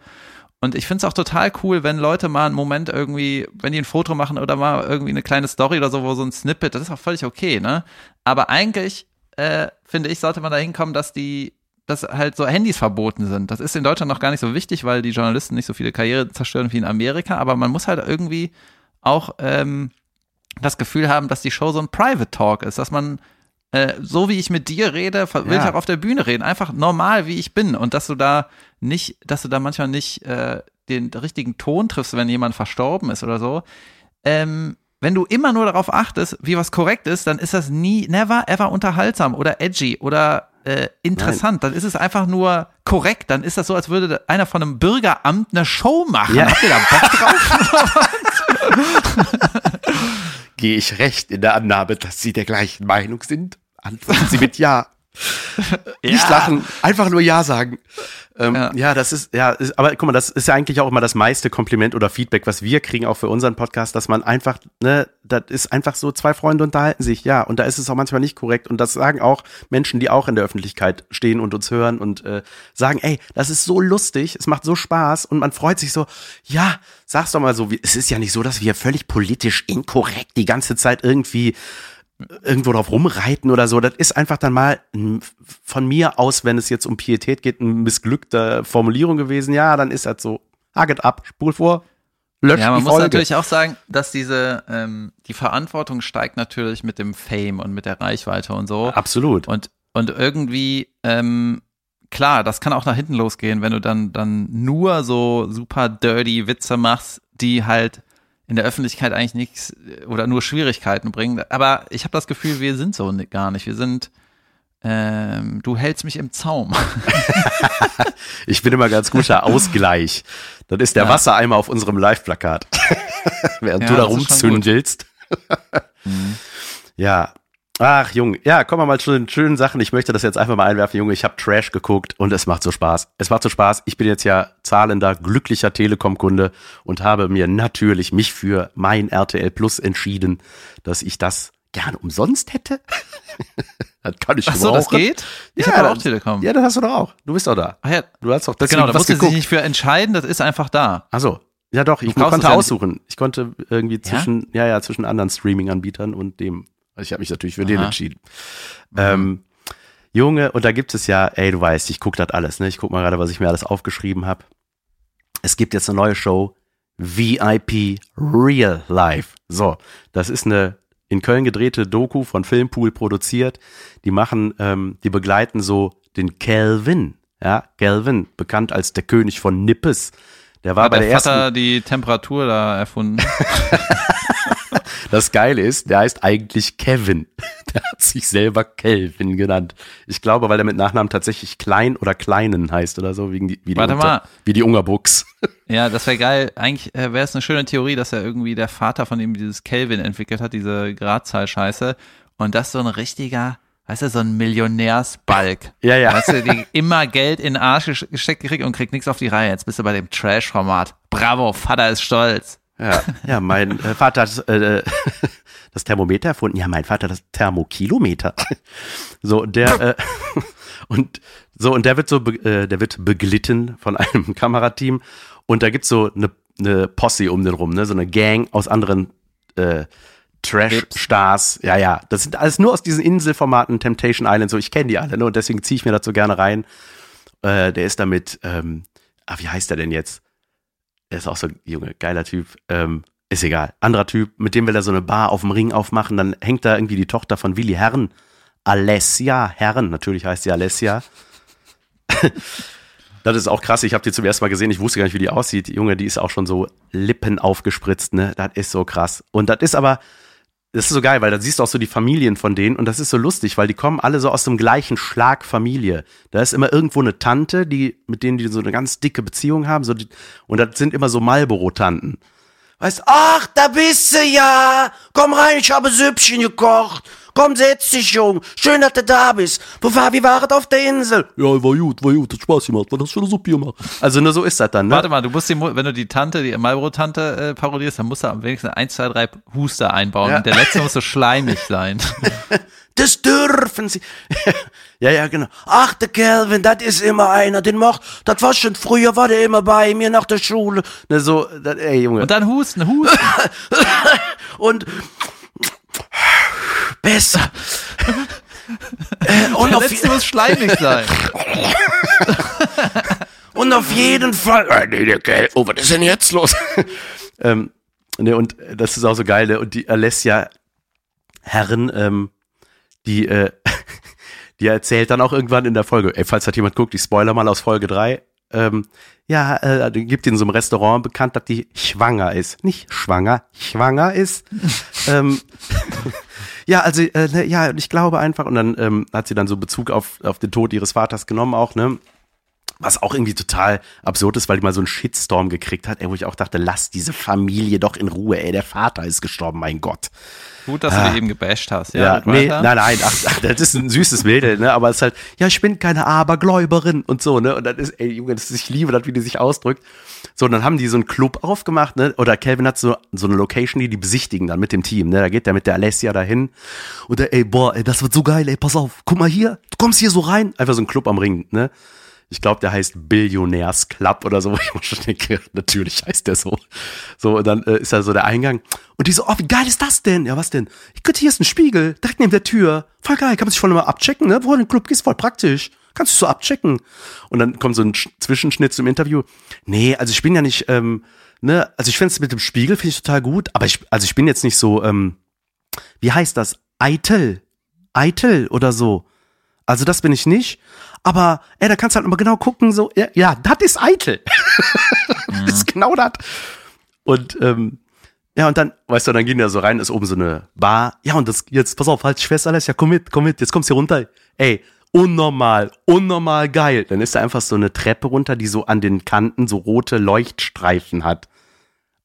Und ich finde es auch total cool, wenn Leute mal einen Moment irgendwie, wenn die ein Foto machen oder mal irgendwie eine kleine Story oder so, wo so ein Snippet, das ist auch völlig okay, ne? Aber eigentlich, äh, finde ich, sollte man da hinkommen, dass die, dass halt so Handys verboten sind. Das ist in Deutschland noch gar nicht so wichtig, weil die Journalisten nicht so viele Karriere zerstören wie in Amerika, aber man muss halt irgendwie auch ähm, das Gefühl haben, dass die Show so ein Private Talk ist, dass man äh, so wie ich mit dir rede, will ja. ich auch auf der Bühne reden. Einfach normal, wie ich bin. Und dass du da nicht, dass du da manchmal nicht äh, den richtigen Ton triffst, wenn jemand verstorben ist oder so. Ähm, wenn du immer nur darauf achtest, wie was korrekt ist, dann ist das nie, never ever unterhaltsam oder edgy oder äh, interessant. Nein. Dann ist es einfach nur korrekt. Dann ist das so, als würde einer von einem Bürgeramt eine Show machen. Ja. Habt ihr da Bock drauf? Gehe ich recht in der Annahme, dass Sie der gleichen Meinung sind? Antworten Sie mit Ja. ja. Nicht lachen, einfach nur Ja sagen. Ähm, ja. ja. das ist, ja, ist, aber guck mal, das ist ja eigentlich auch immer das meiste Kompliment oder Feedback, was wir kriegen, auch für unseren Podcast, dass man einfach, ne, das ist einfach so, zwei Freunde unterhalten sich, ja, und da ist es auch manchmal nicht korrekt. Und das sagen auch Menschen, die auch in der Öffentlichkeit stehen und uns hören und äh, sagen, ey, das ist so lustig, es macht so Spaß und man freut sich so, ja, sag's doch mal so, es ist ja nicht so, dass wir völlig politisch inkorrekt die ganze Zeit irgendwie irgendwo drauf rumreiten oder so. Das ist einfach dann mal von mir aus, wenn es jetzt um Pietät geht, eine missglückte Formulierung gewesen. Ja, dann ist das so. Haget ab, spul vor, löscht Ja, man muss Folge. natürlich auch sagen, dass diese, ähm, die Verantwortung steigt natürlich mit dem Fame und mit der Reichweite und so. Absolut. Und, und irgendwie, ähm, klar, das kann auch nach hinten losgehen, wenn du dann, dann nur so super dirty Witze machst, die halt in der Öffentlichkeit eigentlich nichts oder nur Schwierigkeiten bringen. Aber ich habe das Gefühl, wir sind so gar nicht. Wir sind, ähm, du hältst mich im Zaum. ich bin immer ganz guter Ausgleich. Das ist der ja. Wassereimer auf unserem Live-Plakat. Während ja, du da rumzündelst. mhm. Ja, Ach, Junge, ja, kommen wir mal zu den schönen Sachen. Ich möchte das jetzt einfach mal einwerfen, Junge. Ich habe Trash geguckt und es macht so Spaß. Es macht so Spaß. Ich bin jetzt ja zahlender, glücklicher Telekom-Kunde und habe mir natürlich mich für mein RTL Plus entschieden, dass ich das gerne umsonst hätte. das kann ich Ach so, das geht? Ich ja, habe auch Telekom. Ja, das hast du doch auch. Du bist doch da. Ach ja. Du hast doch deswegen Genau, da musst du dich nicht für entscheiden, das ist einfach da. Ach so. Ja, doch, ich konnte aussuchen. Ich konnte irgendwie zwischen, ja, ja, ja zwischen anderen Streaming-Anbietern und dem also ich habe mich natürlich für Aha. den entschieden. Mhm. Ähm, Junge, und da gibt es ja, ey, du weißt, ich gucke das alles, ne? Ich guck mal gerade, was ich mir alles aufgeschrieben habe. Es gibt jetzt eine neue Show, VIP Real Life. So, das ist eine in Köln gedrehte Doku von Filmpool produziert. Die machen, ähm, die begleiten so den Calvin, ja, Calvin, bekannt als der König von Nippes. Der war Hat bei der, der Vater ersten die Temperatur da erfunden. Das Geile ist, der heißt eigentlich Kevin. Der hat sich selber Kelvin genannt. Ich glaube, weil er mit Nachnamen tatsächlich Klein oder Kleinen heißt oder so, wegen die, wie, die Warte Unter, mal. wie die Ungerbuchs. Ja, das wäre geil. Eigentlich äh, wäre es eine schöne Theorie, dass er irgendwie der Vater von ihm dieses Kelvin entwickelt hat, diese Gradzahl-Scheiße. Und das so ein richtiger, weißt du, so ein Millionärsbalk. Ja, ja. Weißt du, die immer Geld in den Arsch gesteckt kriegt und kriegt nichts auf die Reihe. Jetzt bist du bei dem Trash-Format. Bravo, Vater ist stolz. Ja, ja mein äh, Vater hat äh, das Thermometer erfunden. Ja, mein Vater das Thermokilometer. So, der äh, und so und der wird so äh, der wird beglitten von einem Kamerateam und da gibt's so eine eine Posse um den rum, ne, so eine Gang aus anderen äh, Trash-Stars. Ja, ja, das sind alles nur aus diesen Inselformaten Temptation Island, so ich kenne die alle, ne, und deswegen ziehe ich mir so gerne rein. Äh, der ist damit ähm, ah, wie heißt der denn jetzt? Er ist auch so ein Junge, geiler Typ. Ähm, ist egal. Anderer Typ, mit dem will er so eine Bar auf dem Ring aufmachen. Dann hängt da irgendwie die Tochter von Willi Herren. Alessia Herren, natürlich heißt sie Alessia. das ist auch krass. Ich habe die zum ersten Mal gesehen. Ich wusste gar nicht, wie die aussieht. Die Junge, die ist auch schon so Lippen aufgespritzt. Ne, das ist so krass. Und das ist aber das ist so geil, weil da siehst du auch so die Familien von denen und das ist so lustig, weil die kommen alle so aus dem gleichen Schlag Familie. Da ist immer irgendwo eine Tante, die, mit denen die so eine ganz dicke Beziehung haben, so die, und das sind immer so Marlboro-Tanten. Weißt, ach, da bist du ja. Komm rein, ich habe Süppchen gekocht. Komm, setz dich, Jung. Schön, dass du da bist. Wo war, wie war es auf der Insel? Ja, war gut, war gut, hat Spaß gemacht, war das schon Suppe gemacht. Also nur so ist das dann, ne? Warte mal, du musst die, wenn du die Tante, die Marlboro-Tante äh, parodierst, dann musst du am wenigsten ein, zwei, drei Huster einbauen. Ja. Und der letzte muss so schleimig sein. Das dürfen sie. ja, ja, genau. Ach, der Calvin, das ist immer einer, den macht, das war schon früher, war der immer bei mir nach der Schule. Ne, so, das, ey, Junge. Und dann husten, husten. und besser. äh, und, auf, letzte muss schleimig sein. und auf jeden Fall. Äh, nee, Kerl, oh, was ist denn jetzt los? ähm, ne, und das ist auch so geil, ne? Und die Alessia Herren, ähm, die, äh, die erzählt dann auch irgendwann in der Folge, ey, falls das jemand guckt, ich spoiler mal aus Folge drei ähm, ja, äh, gibt in so einem Restaurant bekannt, dass die schwanger ist. Nicht schwanger, schwanger ist. ähm, ja, also, äh, ne, ja, und ich glaube einfach, und dann ähm, hat sie dann so Bezug auf, auf den Tod ihres Vaters genommen auch, ne? Was auch irgendwie total absurd ist, weil die mal so einen Shitstorm gekriegt hat, ey, wo ich auch dachte, lass diese Familie doch in Ruhe, ey, der Vater ist gestorben, mein Gott. Gut, dass du die eben gebasht hast. Ja, Ja, nee, nein, nein, ach, ach, das ist ein süßes Mädel, ne, aber es ist halt, ja, ich bin keine Abergläuberin und so, ne, und dann ist, ey, Junge, das ist, ich liebe das, wie die sich ausdrückt. So, und dann haben die so einen Club aufgemacht, ne, oder Calvin hat so, so eine Location, die die besichtigen dann mit dem Team, ne, da geht der mit der Alessia dahin und der, ey, boah, ey, das wird so geil, ey, pass auf, guck mal hier, du kommst hier so rein, einfach so ein Club am Ring, ne. Ich glaube, der heißt Billionärs Club oder so. wo Ich mir schon denke, natürlich heißt der so. So, und dann äh, ist da so der Eingang. Und die so, oh, wie geil ist das denn? Ja, was denn? Ich könnte, hier ist ein Spiegel, direkt neben der Tür. Voll geil, kann man sich voll mal abchecken, ne? Wo du in den Club gehst, voll praktisch. Kannst du so abchecken. Und dann kommt so ein Sch- Zwischenschnitt zum Interview. Nee, also ich bin ja nicht, ähm, ne, also ich finde es mit dem Spiegel finde ich total gut, aber ich, also ich bin jetzt nicht so, ähm, wie heißt das? Eitel. Eitel oder so. Also das bin ich nicht. Aber, ey, da kannst du halt immer genau gucken, so, ja, ja das ist eitel. das ist genau das. Und, ähm, ja, und dann, weißt du, dann gehen die da so rein, ist oben so eine Bar. Ja, und das, jetzt, pass auf, halt dich fest, alles, ja, komm mit, komm mit, jetzt kommst du hier runter. Ey, unnormal, unnormal geil. Dann ist da einfach so eine Treppe runter, die so an den Kanten so rote Leuchtstreifen hat.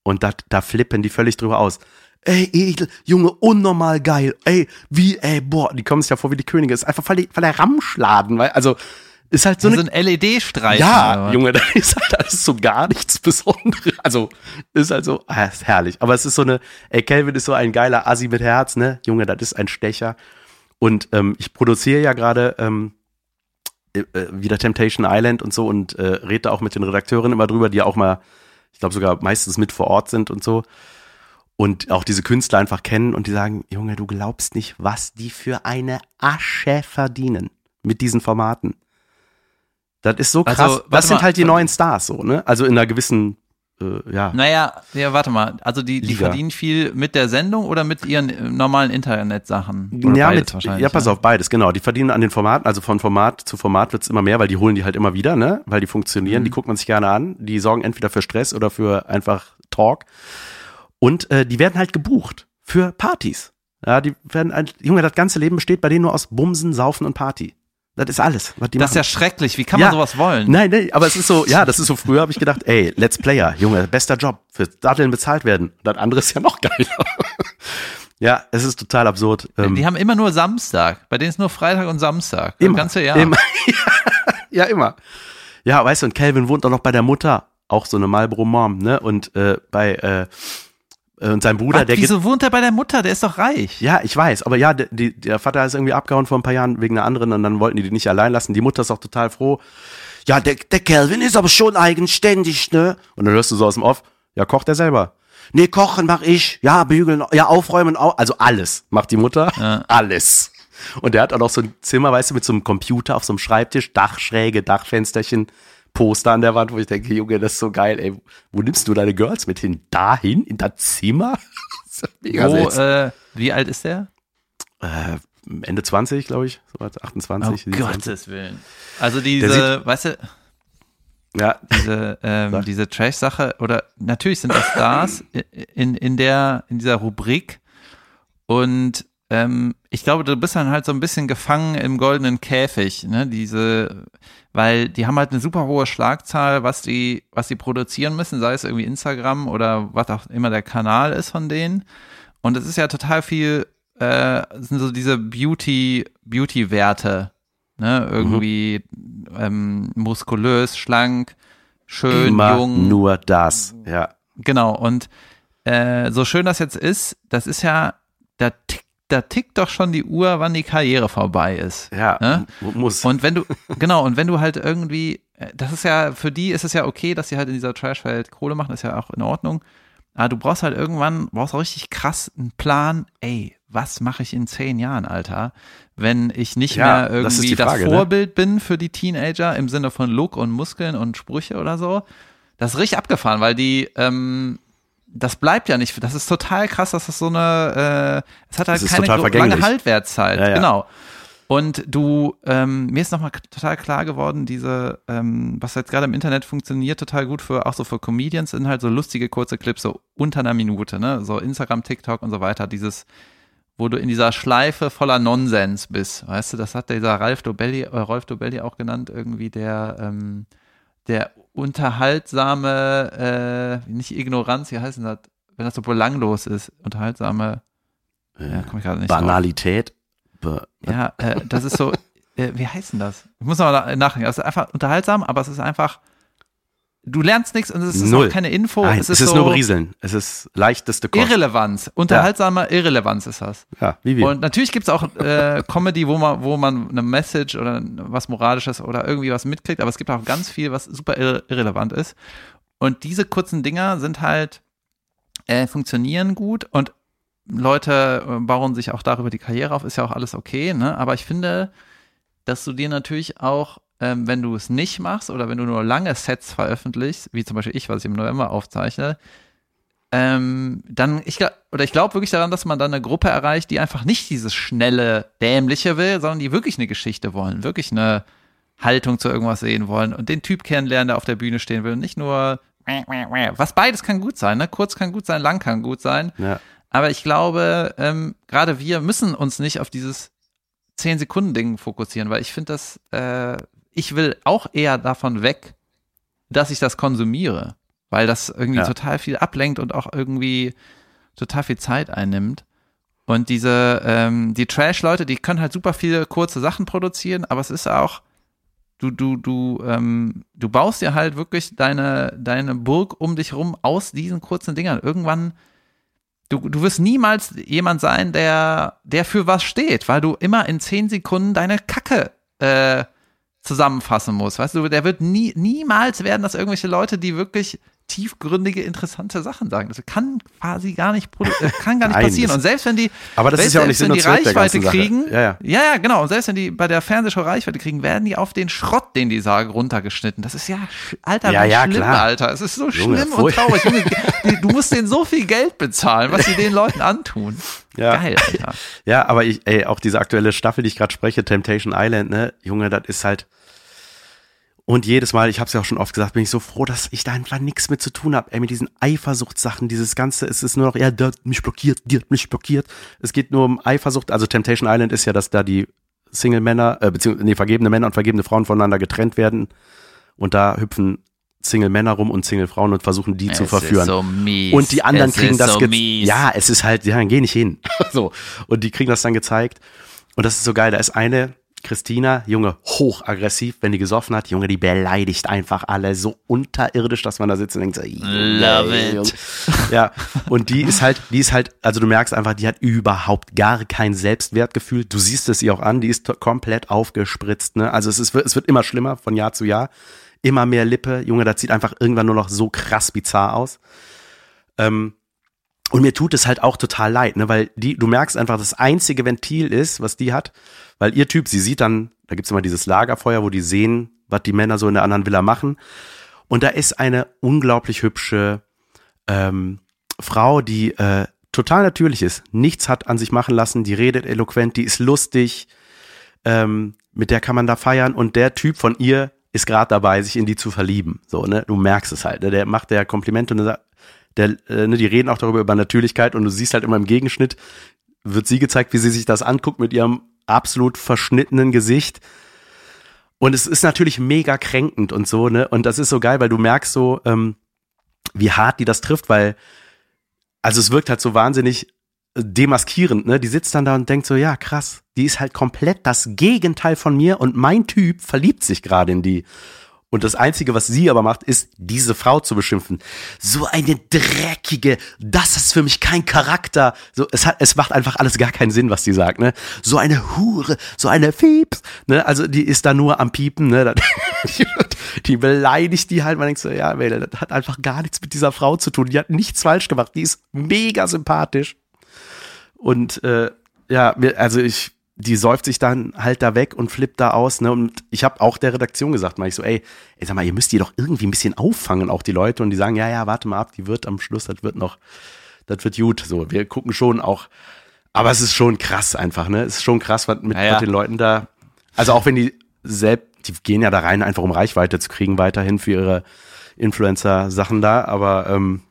Und da, da flippen die völlig drüber aus. Ey, edel, Junge, unnormal geil. Ey, wie, ey, boah, die kommen sich ja vor wie die Könige. Ist einfach voll, voll der Ramschladen, weil, also, ist halt so So eine ein LED-Streifen. ja? Junge, da ist halt alles so gar nichts Besonderes. Also, ist halt so, ah, ist herrlich. Aber es ist so eine, ey, Calvin ist so ein geiler Assi mit Herz, ne? Junge, das ist ein Stecher. Und ähm, ich produziere ja gerade ähm, äh, äh, wieder Temptation Island und so und äh, rede da auch mit den Redakteurinnen immer drüber, die auch mal, ich glaube sogar meistens mit vor Ort sind und so. Und auch diese Künstler einfach kennen und die sagen, Junge, du glaubst nicht, was die für eine Asche verdienen mit diesen Formaten. Das ist so krass. Also, das sind mal. halt die neuen Stars so, ne? Also in einer gewissen, äh, ja. Naja, ja, warte mal. Also die, die Liga. verdienen viel mit der Sendung oder mit ihren äh, normalen Internetsachen? Oder ja, mit, wahrscheinlich, ja, pass ne? auf, beides, genau. Die verdienen an den Formaten, also von Format zu Format wird's immer mehr, weil die holen die halt immer wieder, ne? Weil die funktionieren, Mhm. die guckt man sich gerne an. Die sorgen entweder für Stress oder für einfach Talk. Und äh, die werden halt gebucht für Partys. Ja, die werden halt, Junge, das ganze Leben besteht bei denen nur aus Bumsen, Saufen und Party. Das ist alles, was die Das ist machen. ja schrecklich. Wie kann man Ja. sowas wollen? Nein, nein, aber es ist so, ja, das ist so, früher habe ich gedacht, ey, Let's Player, Junge, bester Job, für Datteln bezahlt werden. Das andere ist ja noch geiler. ja, es ist total absurd. Ähm, Die haben immer nur Samstag. Bei denen ist nur Freitag und Samstag. Das immer, ganze Jahr. Immer, ja, immer. Ja, weißt du, und Calvin wohnt auch noch bei der Mutter, auch so eine Marlboro Mom, ne? Und äh, bei äh, und sein Bruder, Was, der wieso wohnt er bei der Mutter? Der ist doch reich. ja, ich weiß, aber ja, der, die, der Vater ist irgendwie abgehauen vor ein paar Jahren wegen einer anderen und dann wollten die die nicht allein lassen. Die Mutter ist auch total froh. Ja, der, der Calvin ist aber schon eigenständig, ne? Und dann hörst du so aus dem Off, ja, kocht er selber. Nee, kochen mach ich. Ja, bügeln, ja, aufräumen, au also alles macht die Mutter. Ja. Alles. Und der hat auch noch so ein Zimmer, weißt du, mit so einem Computer auf so einem Schreibtisch, Dachschräge, Dachfensterchen, Poster an der Wand, wo ich denke, Junge, das ist so geil, ey. Wo nimmst du deine Girls mit hin? Dahin? In das Zimmer? Das ist mega Wo, äh, wie alt ist der? Äh, Ende 20, glaube ich, so was, 28. Oh 27. Gottes Willen. Also diese, weißt du, Ja, diese, ähm, diese Trash-Sache, oder natürlich sind das Stars in, in, der, in dieser Rubrik Und ähm, ich glaube, du bist dann halt so ein bisschen gefangen im goldenen Käfig, ne? Diese, weil die haben halt eine super hohe Schlagzahl, was die, was die produzieren müssen, sei es irgendwie Instagram oder was auch immer der Kanal ist von denen. Und es ist ja total viel, äh, sind so diese Beauty, Beauty-Werte, ne? Irgendwie mhm. ähm, muskulös, schlank, schön, Immer jung. Nur das, ja. Genau. Und äh, so schön das jetzt ist, das ist ja, da tickt da tickt doch schon die Uhr, wann die Karriere vorbei ist. Ja, ne? muss. Und wenn du, genau, und wenn du halt irgendwie, äh, das ist ja, für die ist es ja okay, dass sie halt in dieser Trashwelt Kohle machen, ist ja auch in Ordnung. Aber du brauchst halt irgendwann, brauchst auch richtig krass einen Plan, ey, was mache ich in zehn Jahren, Alter? Wenn ich nicht Ja, mehr das irgendwie das, Frage, ne? Vorbild bin für die Teenager im Sinne von Look und Muskeln und Sprüche oder so. Das ist richtig abgefahren, weil die, ähm, das bleibt ja nicht, das ist total krass, dass das so eine, äh, es hat halt Das keine lange Haltwertszeit, Ja, ja. genau. Und du, ähm, mir ist nochmal total klar geworden, diese, ähm, was jetzt gerade im Internet funktioniert, total gut für, auch so für Comedians, sind halt so lustige kurze Clips, so unter einer Minute, ne, so Instagram, TikTok und so weiter, dieses, wo du in dieser Schleife voller Nonsens bist, weißt du, das hat dieser Ralf Dobelli, äh, Rolf Dobelli auch genannt, irgendwie der, ähm, der unterhaltsame, äh, nicht Ignoranz, wie heißt denn das, wenn das so belanglos ist, unterhaltsame, ja, komm ich gerade nicht. Banalität. Be Ja, äh, das ist so, äh, wie heißt denn das? Ich muss noch mal nachdenken. Es ist einfach unterhaltsam, aber es ist einfach, du lernst nichts und es ist Null. auch keine Info. Nein, es es ist, ist so nur Berieseln. Es ist leichteste Kost. Irrelevanz. Unterhaltsame Irrelevanz ist das. Ja, wie wir. Und natürlich gibt's auch äh, Comedy, wo man, wo man eine Message oder was Moralisches oder irgendwie was mitkriegt, aber es gibt auch ganz viel, was super irre irrelevant ist. Und diese kurzen Dinger sind halt, äh, funktionieren gut und Leute äh, bauen sich auch darüber die Karriere auf, ist ja auch alles okay, ne? Aber ich finde, dass du dir natürlich auch, ähm, wenn du es nicht machst oder wenn du nur lange Sets veröffentlichst, wie zum Beispiel ich, was ich im November aufzeichne, ähm, dann, ich glaub, oder ich glaube wirklich daran, dass man dann eine Gruppe erreicht, die einfach nicht dieses schnelle, dämliche will, sondern die wirklich eine Geschichte wollen, wirklich eine Haltung zu irgendwas sehen wollen und den Typ kennenlernen, der auf der Bühne stehen will und nicht nur, was beides kann gut sein, ne? Kurz kann gut sein, lang kann gut sein. ja. Aber ich glaube, ähm, gerade wir müssen uns nicht auf dieses 10-Sekunden-Ding fokussieren, weil ich finde das, äh, ich will auch eher davon weg, dass ich das konsumiere, weil das irgendwie Ja. total viel ablenkt und auch irgendwie total viel Zeit einnimmt. Und diese, ähm, die Trash-Leute, die können halt super viele kurze Sachen produzieren, aber es ist auch, du, du, du, ähm, du baust dir halt wirklich deine, deine Burg um dich rum aus diesen kurzen Dingern. Irgendwann Du, du wirst niemals jemand sein, der, der für was steht, weil du immer in zehn Sekunden deine Kacke äh, zusammenfassen musst. Weißt du, der wird nie, niemals werden das irgendwelche Leute, die wirklich tiefgründige, interessante Sachen sagen. Das kann quasi gar nicht, äh, kann gar nicht passieren. Und selbst wenn die, Aber das selbst ist ja auch nicht wenn die Reichweite kriegen, Ja, ja. ja, ja, genau. Und selbst wenn die bei der Fernsehshow Reichweite kriegen, werden die auf den Schrott, den die sagen, runtergeschnitten. Das ist ja, Alter, Ja, ja, schlimm, klar. Alter. Es ist so Junge, schlimm und traurig. Du musst denen so viel Geld bezahlen, was sie den Leuten antun. Ja. Geil, Alter. Ja, aber ich, ey, auch diese aktuelle Staffel, die ich gerade spreche, Temptation Island, ne, Junge, das ist halt. Und jedes Mal, ich habe es ja auch schon oft gesagt, bin ich so froh, dass ich da einfach nichts mit zu tun habe. Ey, mit diesen Eifersuchtssachen, dieses Ganze, es ist nur noch, ja, der hat mich blockiert, die hat mich blockiert. Es geht nur um Eifersucht. Also Temptation Island ist ja, dass da die Single-Männer, äh, beziehungsweise nee, vergebene Männer und vergebene Frauen voneinander getrennt werden. Und da hüpfen Single-Männer rum und Single-Frauen und versuchen die zu Es verführen. Ist so. Und die anderen es kriegen das so. Ja, es ist halt, ja, geh nicht hin. so. Und die kriegen das dann gezeigt. Und das ist so geil. Da ist eine, Christina, Junge, hochaggressiv, wenn die gesoffen hat, Junge, die beleidigt einfach alle so unterirdisch, dass man da sitzt und denkt so, Love it. Ja, und die ist halt, die ist halt, also du merkst einfach, die hat überhaupt gar kein Selbstwertgefühl. Du siehst es ihr auch an, die ist komplett aufgespritzt, ne? Also es ist, es wird immer schlimmer von Jahr zu Jahr. Immer mehr Lippe, Junge, das sieht einfach irgendwann nur noch so krass bizarr aus. Ähm, und mir tut es halt auch total leid, ne, weil die, du merkst einfach, das einzige Ventil ist, was die hat, weil ihr Typ, sie sieht dann, da gibt's immer dieses Lagerfeuer, wo die sehen, was die Männer so in der anderen Villa machen. Und da ist eine unglaublich hübsche ähm, Frau, die äh, total natürlich ist, nichts hat an sich machen lassen, die redet eloquent, die ist lustig, ähm, mit der kann man da feiern und der Typ von ihr ist gerade dabei, sich in die zu verlieben. So, ne? Du merkst es halt. Ne? Der macht der Komplimente und der, der, äh, ne, die reden auch darüber über Natürlichkeit und du siehst halt immer im Gegenschnitt, wird sie gezeigt, wie sie sich das anguckt mit ihrem absolut verschnittenen Gesicht. Und es ist natürlich mega kränkend und so, ne? Und das ist so geil, weil du merkst so, ähm, wie hart die das trifft, weil, also es wirkt halt so wahnsinnig demaskierend, ne? Die sitzt dann da und denkt so, ja, krass, die ist halt komplett das Gegenteil von mir und mein Typ verliebt sich gerade in die. Und das Einzige, was sie aber macht, ist, diese Frau zu beschimpfen. So eine dreckige, das ist für mich kein Charakter. So, es hat, es macht einfach alles gar keinen Sinn, was sie sagt, ne? So eine Hure, so eine Fieps, ne? Also, die ist da nur am Piepen, ne? Die beleidigt die halt, man denkt so, ja, das hat einfach gar nichts mit dieser Frau zu tun. Die hat nichts falsch gemacht. Die ist mega sympathisch. Und, äh, ja, also ich, die säuft sich dann halt da weg und flippt da aus. Ne? Und ich habe auch der Redaktion gesagt, mal ich so, ey, ey, sag mal, ihr müsst die doch irgendwie ein bisschen auffangen, auch die Leute. Und die sagen, ja, ja, warte mal ab, die wird am Schluss, das wird noch, das wird gut. So, wir gucken schon auch. Aber es ist schon krass einfach, ne? Es ist schon krass, was mit, Ja, ja. mit den Leuten da. Also auch wenn die selbst, die gehen ja da rein, einfach um Reichweite zu kriegen, weiterhin für ihre Influencer-Sachen da. Aber ähm,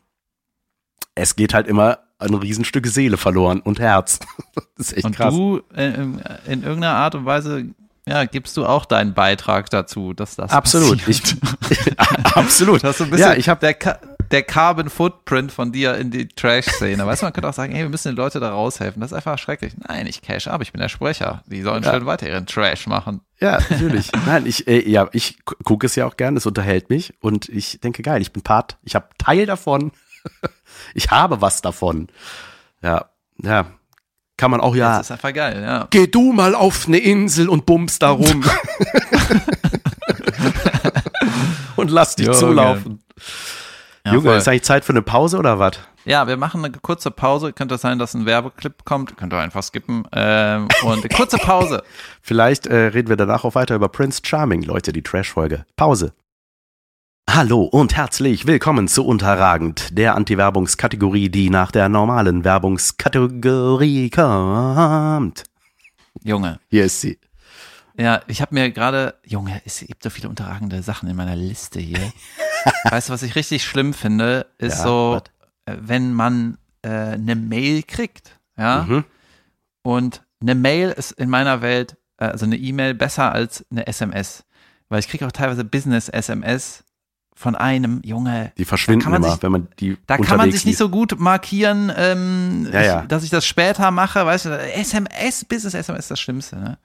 es geht halt immer ein Riesenstück Seele verloren und Herz. das ist echt Und krass. du äh, in in irgendeiner Art und Weise, ja, gibst du auch deinen Beitrag dazu, dass das Absolut. Ich, absolut. Das so ja, ich habe der, Ka der Carbon Footprint von dir in die Trash-Szene. Weißt du, man könnte auch sagen, ey, wir müssen den Leuten da raushelfen. Das ist einfach schrecklich. Nein, ich cash ab, ich bin der Sprecher. Die sollen Ja. schön weiter ihren Trash machen. ja natürlich. Nein, ich äh, ja, ich gu- gucke es ja auch gern, es unterhält mich und ich denke geil, ich bin Part, ich habe Teil davon. ich habe was davon. Ja, ja. Kann man auch ja. Das ist einfach geil, ja. Geh du mal auf eine Insel und bummst da rum. und lass dich Junge. zulaufen. Ja, Junge, voll. ist eigentlich Zeit für eine Pause oder was? Ja, wir machen eine kurze Pause. Könnte sein, dass ein Werbeclip kommt. Könnt ihr einfach skippen. Ähm, und eine kurze Pause. Vielleicht äh, reden wir danach auch weiter über Prince Charming, Leute, die Trash-Folge. Pause. Hallo und herzlich willkommen zu Unterragend, der Anti-Werbungskategorie, die nach der normalen Werbungskategorie kommt. Junge. Hier ist sie. Ja, ich habe mir gerade, Junge, es gibt so viele unterragende Sachen in meiner Liste hier. weißt du, was ich richtig schlimm finde, ist Ja, so, was? äh, wenn man äh, eine Mail kriegt, ja, Mhm. und eine Mail ist in meiner Welt, äh, also eine E-Mail besser als eine SMS, weil ich kriege auch teilweise Business-SMS von einem, Junge, Die verschwinden immer, sich- wenn man die da kann man sich nicht liest. so gut markieren, ähm, Ja, ja. Ich, dass ich das später mache. Weißt du, SMS, Business SMS ist das Schlimmste, ne?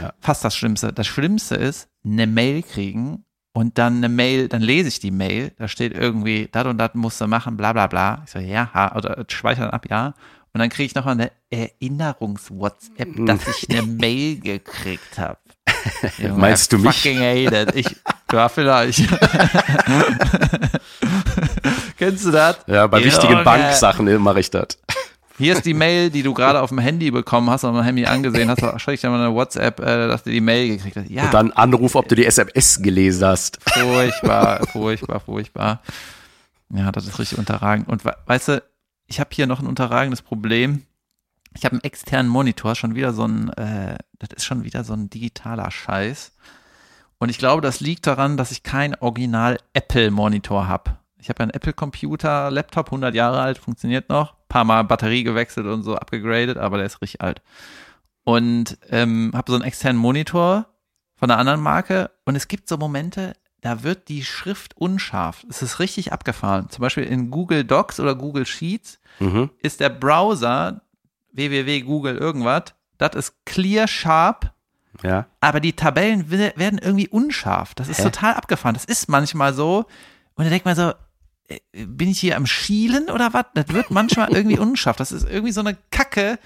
Ja. Fast das Schlimmste. Das Schlimmste ist, eine Mail kriegen und dann eine Mail, dann lese ich die Mail, da steht irgendwie, das und das musst du machen, bla bla bla. Ich so, ja, ha, oder speichere dann ab, ja. Und dann kriege ich nochmal eine Erinnerungs-WhatsApp, dass ich eine Mail gekriegt habe. Meinst du mich? Fucking hate it. Ich, ja, vielleicht. Kennst du das? Ja, bei Junge. wichtigen Banksachen mache ich das. Hier ist die Mail, die du gerade auf dem Handy bekommen hast, auf dem Handy angesehen hast, ich dir mal eine WhatsApp, äh, dass du die Mail gekriegt hast. Ja, Und dann Anruf, ob du die SMS gelesen hast. furchtbar, furchtbar, furchtbar. Ja, das ist richtig unterragend. Und we- weißt du, ich habe hier noch ein unterragendes Problem. Ich habe einen externen Monitor, schon wieder so ein, äh, das ist schon wieder so ein digitaler Scheiß. Und ich glaube, das liegt daran, dass ich keinen Original Apple Monitor habe. Ich habe ja einen Apple Computer, Laptop, 100 Jahre alt, funktioniert noch. Paar Mal Batterie gewechselt und so abgegradet, aber der ist richtig alt. Und ähm, habe so einen externen Monitor von einer anderen Marke. Und es gibt so Momente, da wird die Schrift unscharf. Es ist richtig abgefahren. Zum Beispiel in Google Docs oder Google Sheets Mhm. ist der Browser www Google irgendwas, das ist clear sharp, Ja. aber die Tabellen werden irgendwie unscharf. Das ist Hä? total abgefahren. Das ist manchmal so. Und da denkt man so, äh, bin ich hier am Schielen oder was? Das wird manchmal irgendwie unscharf. Das ist irgendwie so eine Kacke.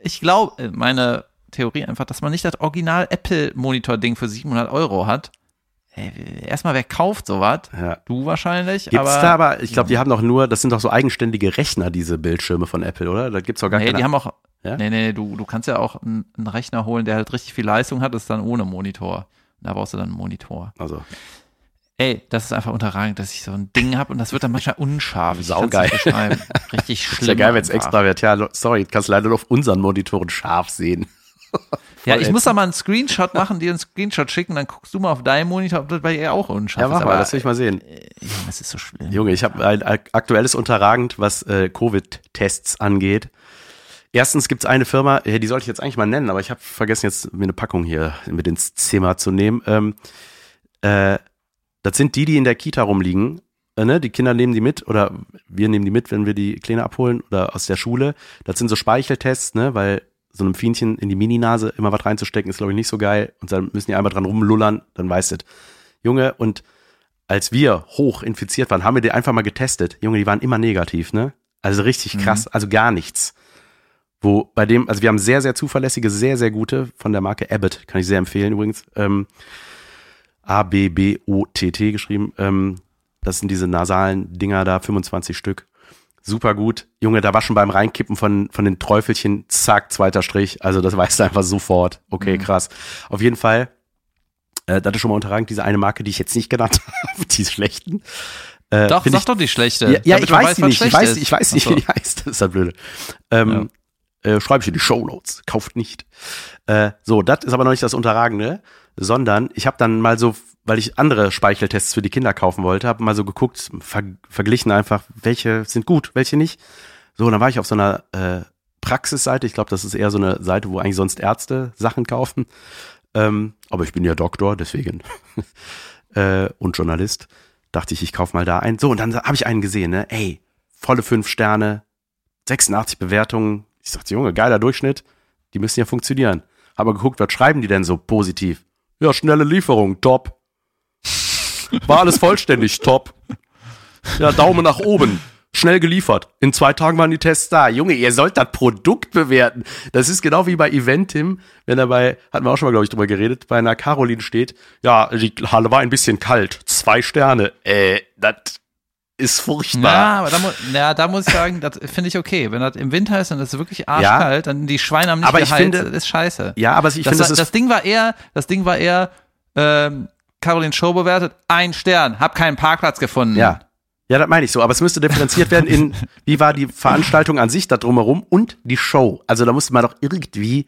Ich glaube, meine Theorie einfach, dass man nicht das Original Apple Monitor Ding für 700 Euro hat. Ey, erstmal, wer kauft sowas? Ja. Du wahrscheinlich. Gibt's aber, da aber, ich glaube, die haben doch nur, das sind doch so eigenständige Rechner, diese Bildschirme von Apple, oder? Da gibt's doch gar Nee, keine. die haben auch. Ja? Nee, nee, du, du kannst ja auch einen, einen Rechner holen, der halt richtig viel Leistung hat, das ist dann ohne Monitor. Da brauchst du dann einen Monitor. also, Ey, das ist einfach unterragend, dass ich so ein Ding habe und das wird dann manchmal unscharf. Saugeil. Richtig schlimm. ist ja geil, wenn es extra wird. Ja, sorry, kannst leider nur auf unseren Monitoren scharf sehen. Ja, ich muss da mal einen Screenshot machen, dir einen Screenshot schicken, dann guckst du mal auf deinem Monitor, ob das bei ihr auch unscharf Ja, ist. mach mal, das will ich mal sehen. äh, Junge, das ist so schlimm. Junge, ich habe ein ak- aktuelles Unterragend, was äh, Covid-Tests angeht. Erstens gibt's eine Firma, äh, die sollte ich jetzt eigentlich mal nennen, aber ich habe vergessen jetzt mir eine Packung hier mit ins Zimmer zu nehmen. Ähm, äh, das sind die, die in der Kita rumliegen. Äh, ne? Die Kinder nehmen die mit oder wir nehmen die mit, wenn wir die Kleine abholen oder aus der Schule. Das sind so Speicheltests, ne? weil so einem Fienchen in die Mininase immer was reinzustecken, ist, glaube ich, nicht so geil. Und dann müssen die einmal dran rumlullern, dann weißt du. Junge, und als wir hoch infiziert waren, haben wir die einfach mal getestet. Junge, die waren immer negativ, ne? Also richtig krass, mhm. also gar nichts. Wo bei dem, also wir haben sehr, sehr zuverlässige, sehr, sehr gute von der Marke Abbott, kann ich sehr empfehlen übrigens. Ähm, A-B-B-O-T-T geschrieben. Ähm, das sind diese nasalen Dinger da, 25 Stück super gut. Junge, da war schon beim Reinkippen von, von den Träufelchen, zack, zweiter Strich. Also das weißt du einfach sofort. Okay, mhm. krass. Auf jeden Fall, äh, das ist schon mal unterragend, diese eine Marke, die ich jetzt nicht genannt habe, die schlechten. Äh, doch, sag ich, doch die schlechte. Ja, ja ich weiß sie nicht. Ich weiß, ich weiß nicht, wie die heißt. Das ist halt blöde. Ähm, ja. Äh, schreibe ich in die Show Notes. Kauft nicht. Äh, so, das ist aber noch nicht das Unterragende, sondern ich habe dann mal so weil ich andere Speicheltests für die Kinder kaufen wollte, habe mal so geguckt, ver verglichen einfach, welche sind gut, welche nicht. So, und dann war ich auf so einer äh, Praxisseite. Ich glaube, das ist eher so eine Seite, wo eigentlich sonst Ärzte Sachen kaufen. Ähm, aber ich bin ja Doktor, deswegen äh, und Journalist. Dachte ich, ich kauf mal da ein. So, und dann habe ich einen gesehen, ne? Ey, volle fünf Sterne, 86 Bewertungen. Ich sagte, Junge, geiler Durchschnitt. Die müssen ja funktionieren. Aber geguckt, was schreiben die denn so positiv? Ja, schnelle Lieferung, top. War alles vollständig, top. Ja, Daumen nach oben. Schnell geliefert. In zwei Tagen waren die Tests da. Junge, ihr sollt das Produkt bewerten. Das ist genau wie bei Eventim, wenn er bei, hatten wir auch schon mal, glaube ich, drüber geredet, bei einer Caroline steht, ja, die Halle war ein bisschen kalt. Zwei Sterne. Äh, das ist furchtbar. Ja, aber da, mu ja, da muss ich sagen, das finde ich okay. Wenn das im Winter ist und es ist wirklich arschkalt, ja, dann die Schweine haben nicht aber geheizt, ich finde, das ist scheiße. Ja, aber ich das, finde, das, das Ding war eher, das Ding war eher, ähm, Caroline Show bewertet, ein Stern, hab keinen Parkplatz gefunden. Ja. Ja, das meine ich so. Aber es müsste differenziert werden in, wie war die Veranstaltung an sich da drumherum und die Show. Also da musste man doch irgendwie,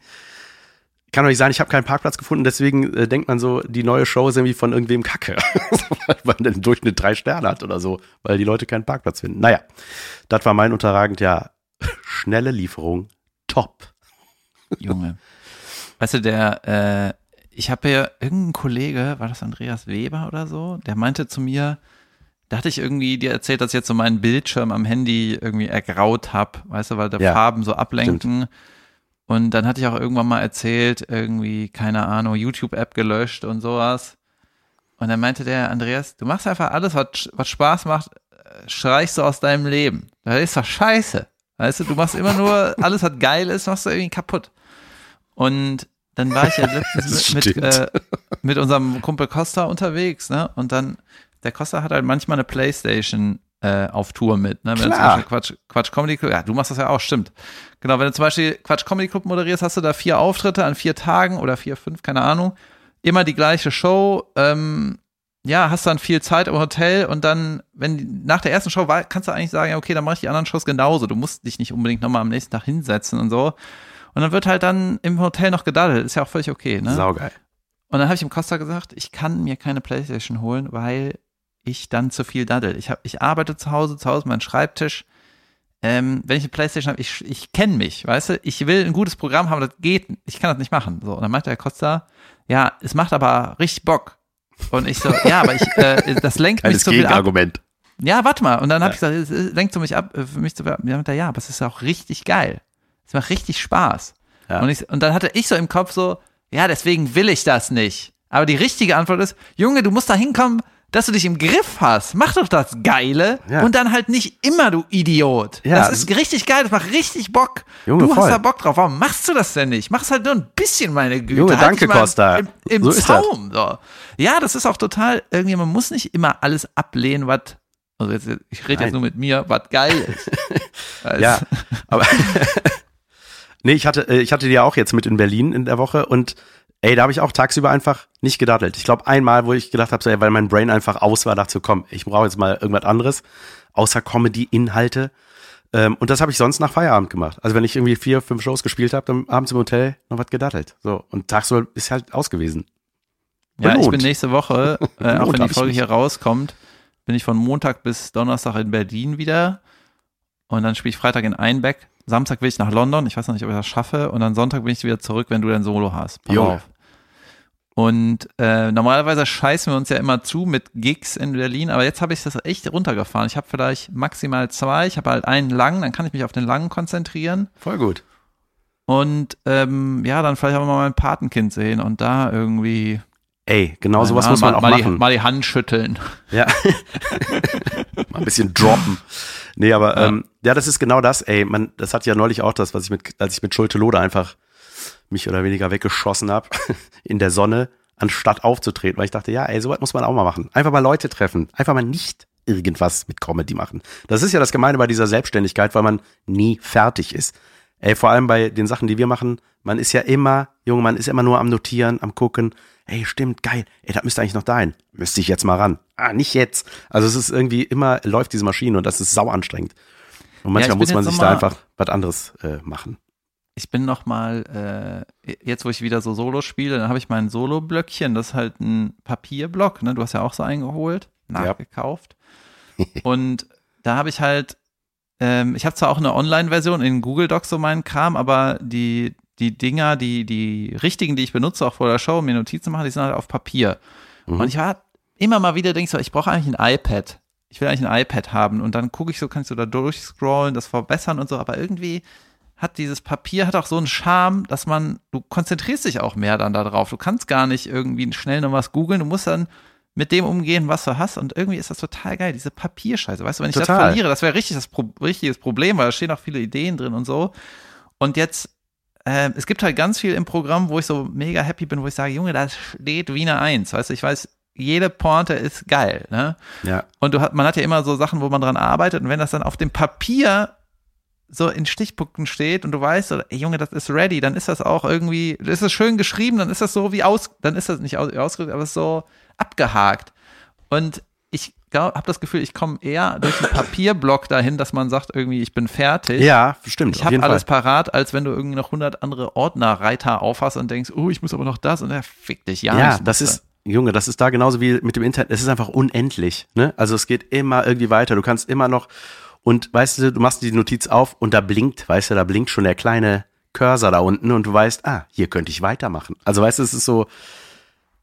kann doch nicht sein, ich habe keinen Parkplatz gefunden, deswegen äh, denkt man so, die neue Show ist irgendwie von irgendwem Kacke. weil man den Durchschnitt drei Sterne hat oder so, weil die Leute keinen Parkplatz finden. Naja, das war mein unterragend, ja, schnelle Lieferung, top. Junge. Weißt du, der, äh, ich habe ja irgendein Kollege, war das Andreas Weber oder so, der meinte zu mir, da hatte ich irgendwie dir erzählt, dass ich jetzt so meinen Bildschirm am Handy irgendwie ergraut habe, weißt du, weil da ja, Farben so ablenken. Stimmt. Und dann hatte ich auch irgendwann mal erzählt, irgendwie, keine Ahnung, YouTube-App gelöscht und sowas. Und dann meinte der Andreas, du machst einfach alles, was, was Spaß macht, äh, streichst du aus deinem Leben. Das ist doch scheiße. Weißt du, du machst immer nur, alles, was geil ist, machst du irgendwie kaputt. Und dann war ich ja letztens mit, mit, äh, mit unserem Kumpel Costa unterwegs, ne? Und dann, der Costa hat halt manchmal eine Playstation äh, auf Tour mit, ne? Wenn Klar. du zum Beispiel Quatsch, Quatsch Comedy Club, ja, du machst das ja auch, stimmt. Genau, wenn du zum Beispiel Quatsch Comedy Club moderierst, hast du da vier Auftritte an vier Tagen oder vier, fünf, keine Ahnung. Immer die gleiche Show, ähm, ja, hast dann viel Zeit im Hotel und dann, wenn nach der ersten Show war, kannst du eigentlich sagen, ja, okay, dann mache ich die anderen Shows genauso. Du musst dich nicht unbedingt nochmal am nächsten Tag hinsetzen und so. Und dann wird halt dann im Hotel noch gedaddelt. Ist ja auch völlig okay, ne? Saugeil. Und dann habe ich dem Costa gesagt, ich kann mir keine Playstation holen, weil ich dann zu viel daddel. Ich, hab, ich arbeite zu Hause, zu Hause mein Schreibtisch. Ähm, wenn ich eine Playstation habe, ich, ich kenne mich, weißt du? Ich will ein gutes Programm haben, das geht. Ich kann das nicht machen. So, und dann meinte der Costa, ja, es macht aber richtig Bock. Und ich so, ja, aber ich, äh, das lenkt mich zu viel ab. Ja, warte mal. Und dann habe ja. ich gesagt, es lenkt so mich ab, für mich zu ja, ja, aber es ist auch richtig geil. Es macht richtig Spaß. Ja. Und, ich, und dann hatte ich so im Kopf so, ja, deswegen will ich das nicht. Aber die richtige Antwort ist, Junge, du musst da hinkommen, dass du dich im Griff hast. Mach doch das Geile ja. und dann halt nicht immer, du Idiot. Ja. Das ist richtig geil, das macht richtig Bock. Junge, du voll. hast da Bock drauf. Warum machst du das denn nicht? Mach's halt nur ein bisschen, meine Güte. Junge, halt danke, Costa. Im, im so Zaum. So. Ja, das ist auch total, irgendwie, man muss nicht immer alles ablehnen, was also jetzt, ich rede jetzt nur mit mir, was geil ist. ja, aber Nee, ich hatte, äh, ich hatte die ja auch jetzt mit in Berlin in der Woche und ey, da habe ich auch tagsüber einfach nicht gedattelt. Ich glaube einmal, wo ich gedacht habe, so, ey, weil mein Brain einfach aus war, dachte so, komm, ich brauche jetzt mal irgendwas anderes, außer Comedy-Inhalte. Ähm, und das habe ich sonst nach Feierabend gemacht. Also wenn ich irgendwie vier, fünf Shows gespielt habe, dann abends im Hotel noch was gedattelt. So, und tagsüber ist halt aus gewesen. Ja, ich bin nächste Woche, äh, auch wenn die Folge hier rauskommt, bin ich von Montag bis Donnerstag in Berlin wieder. Und dann spiele ich Freitag in Einbeck. Samstag will ich nach London. Ich weiß noch nicht, ob ich das schaffe. Und dann Sonntag bin ich wieder zurück, wenn du dein Solo hast. Pass Junge. auf. Und äh, normalerweise scheißen wir uns ja immer zu mit Gigs in Berlin, aber jetzt habe ich das echt runtergefahren. Ich habe vielleicht maximal zwei. Ich habe halt einen langen, dann kann ich mich auf den langen konzentrieren. Voll gut. Und ähm, ja, dann vielleicht auch mal mein Patenkind sehen und da irgendwie Ey, genau sowas muss man mal, auch mal machen. Die, mal die Hand schütteln. Ja. Mal ein bisschen droppen. Nee, aber Ja. ähm, ja, das ist genau das, ey. Man, das hat ja neulich auch das, was ich mit, als ich mit Schulte Lode einfach mich oder weniger weggeschossen habe in der Sonne, anstatt aufzutreten, weil ich dachte, ja, ey, sowas muss man auch mal machen. Einfach mal Leute treffen. Einfach mal nicht irgendwas mit Comedy machen. Das ist ja das Gemeine bei dieser Selbstständigkeit, weil man nie fertig ist. Ey, vor allem bei den Sachen, die wir machen, man ist ja immer, Junge, man ist immer nur am Notieren, am Gucken. Ey, stimmt, geil. Ey, das müsste eigentlich noch dahin. Müsste ich jetzt mal ran. Ah, nicht jetzt. Also es ist irgendwie immer, läuft diese Maschine und das ist sau anstrengend. Und manchmal ich muss man sich da einfach was anderes äh, machen. Ich bin noch mal, äh, jetzt wo ich wieder so Solo spiele, dann habe ich mein Solo-Blöckchen, das ist halt ein Papierblock, ne? Du hast ja auch so eingeholt, nachgekauft. Und da habe ich halt, ähm, ich habe zwar auch eine Online-Version in Google Docs so meinen Kram, aber die, die Dinger, die, die richtigen, die ich benutze, auch vor der Show, um mir Notizen machen, die sind halt auf Papier. Mhm. Und ich war immer mal wieder, denke ich so, ich brauche eigentlich ein iPad. Ich will eigentlich ein iPad haben. Und dann gucke ich so, kannst du da durchscrollen, das verbessern und so, aber irgendwie hat dieses Papier hat auch so einen Charme, dass man, du konzentrierst dich auch mehr dann darauf. Du kannst gar nicht irgendwie schnell noch was googeln. Du musst dann mit dem umgehen, was du hast. Und irgendwie ist das total geil, diese Papierscheiße. Weißt du, wenn ich das Total. verliere, das wäre richtig das Pro richtiges Problem, weil da stehen auch viele Ideen drin und so. Und jetzt, äh, es gibt halt ganz viel im Programm, wo ich so mega happy bin, wo ich sage, Junge, da steht Wiener Eins. Weißt du, ich weiß, jede Pointe ist geil, ne? Ja, Und du hat, man hat ja immer so Sachen, wo man dran arbeitet. Und wenn das dann auf dem Papier so in Stichpunkten steht und du weißt, so, ey Junge, das ist ready, dann ist das auch irgendwie, ist es schön geschrieben, dann ist das so wie aus, dann ist das nicht aus, ausgedrückt, aber es ist so abgehakt. Und ich habe das Gefühl, ich komme eher durch den Papierblock dahin, dass man sagt irgendwie, ich bin fertig. ja stimmt. Ich habe alles Fall. parat, als wenn du irgendwie noch 100 andere Ordnerreiter aufhast und denkst, oh, ich muss aber noch das und der fick dich. Ja, Ja, das ist, Junge, das ist da genauso wie mit dem Internet. Es ist einfach unendlich. Ne? Also es geht immer irgendwie weiter. Du kannst immer noch und weißt du, du machst die Notiz auf und da blinkt, weißt du, da blinkt schon der kleine Cursor da unten und du weißt, ah, hier könnte ich weitermachen. Also weißt du, es ist so,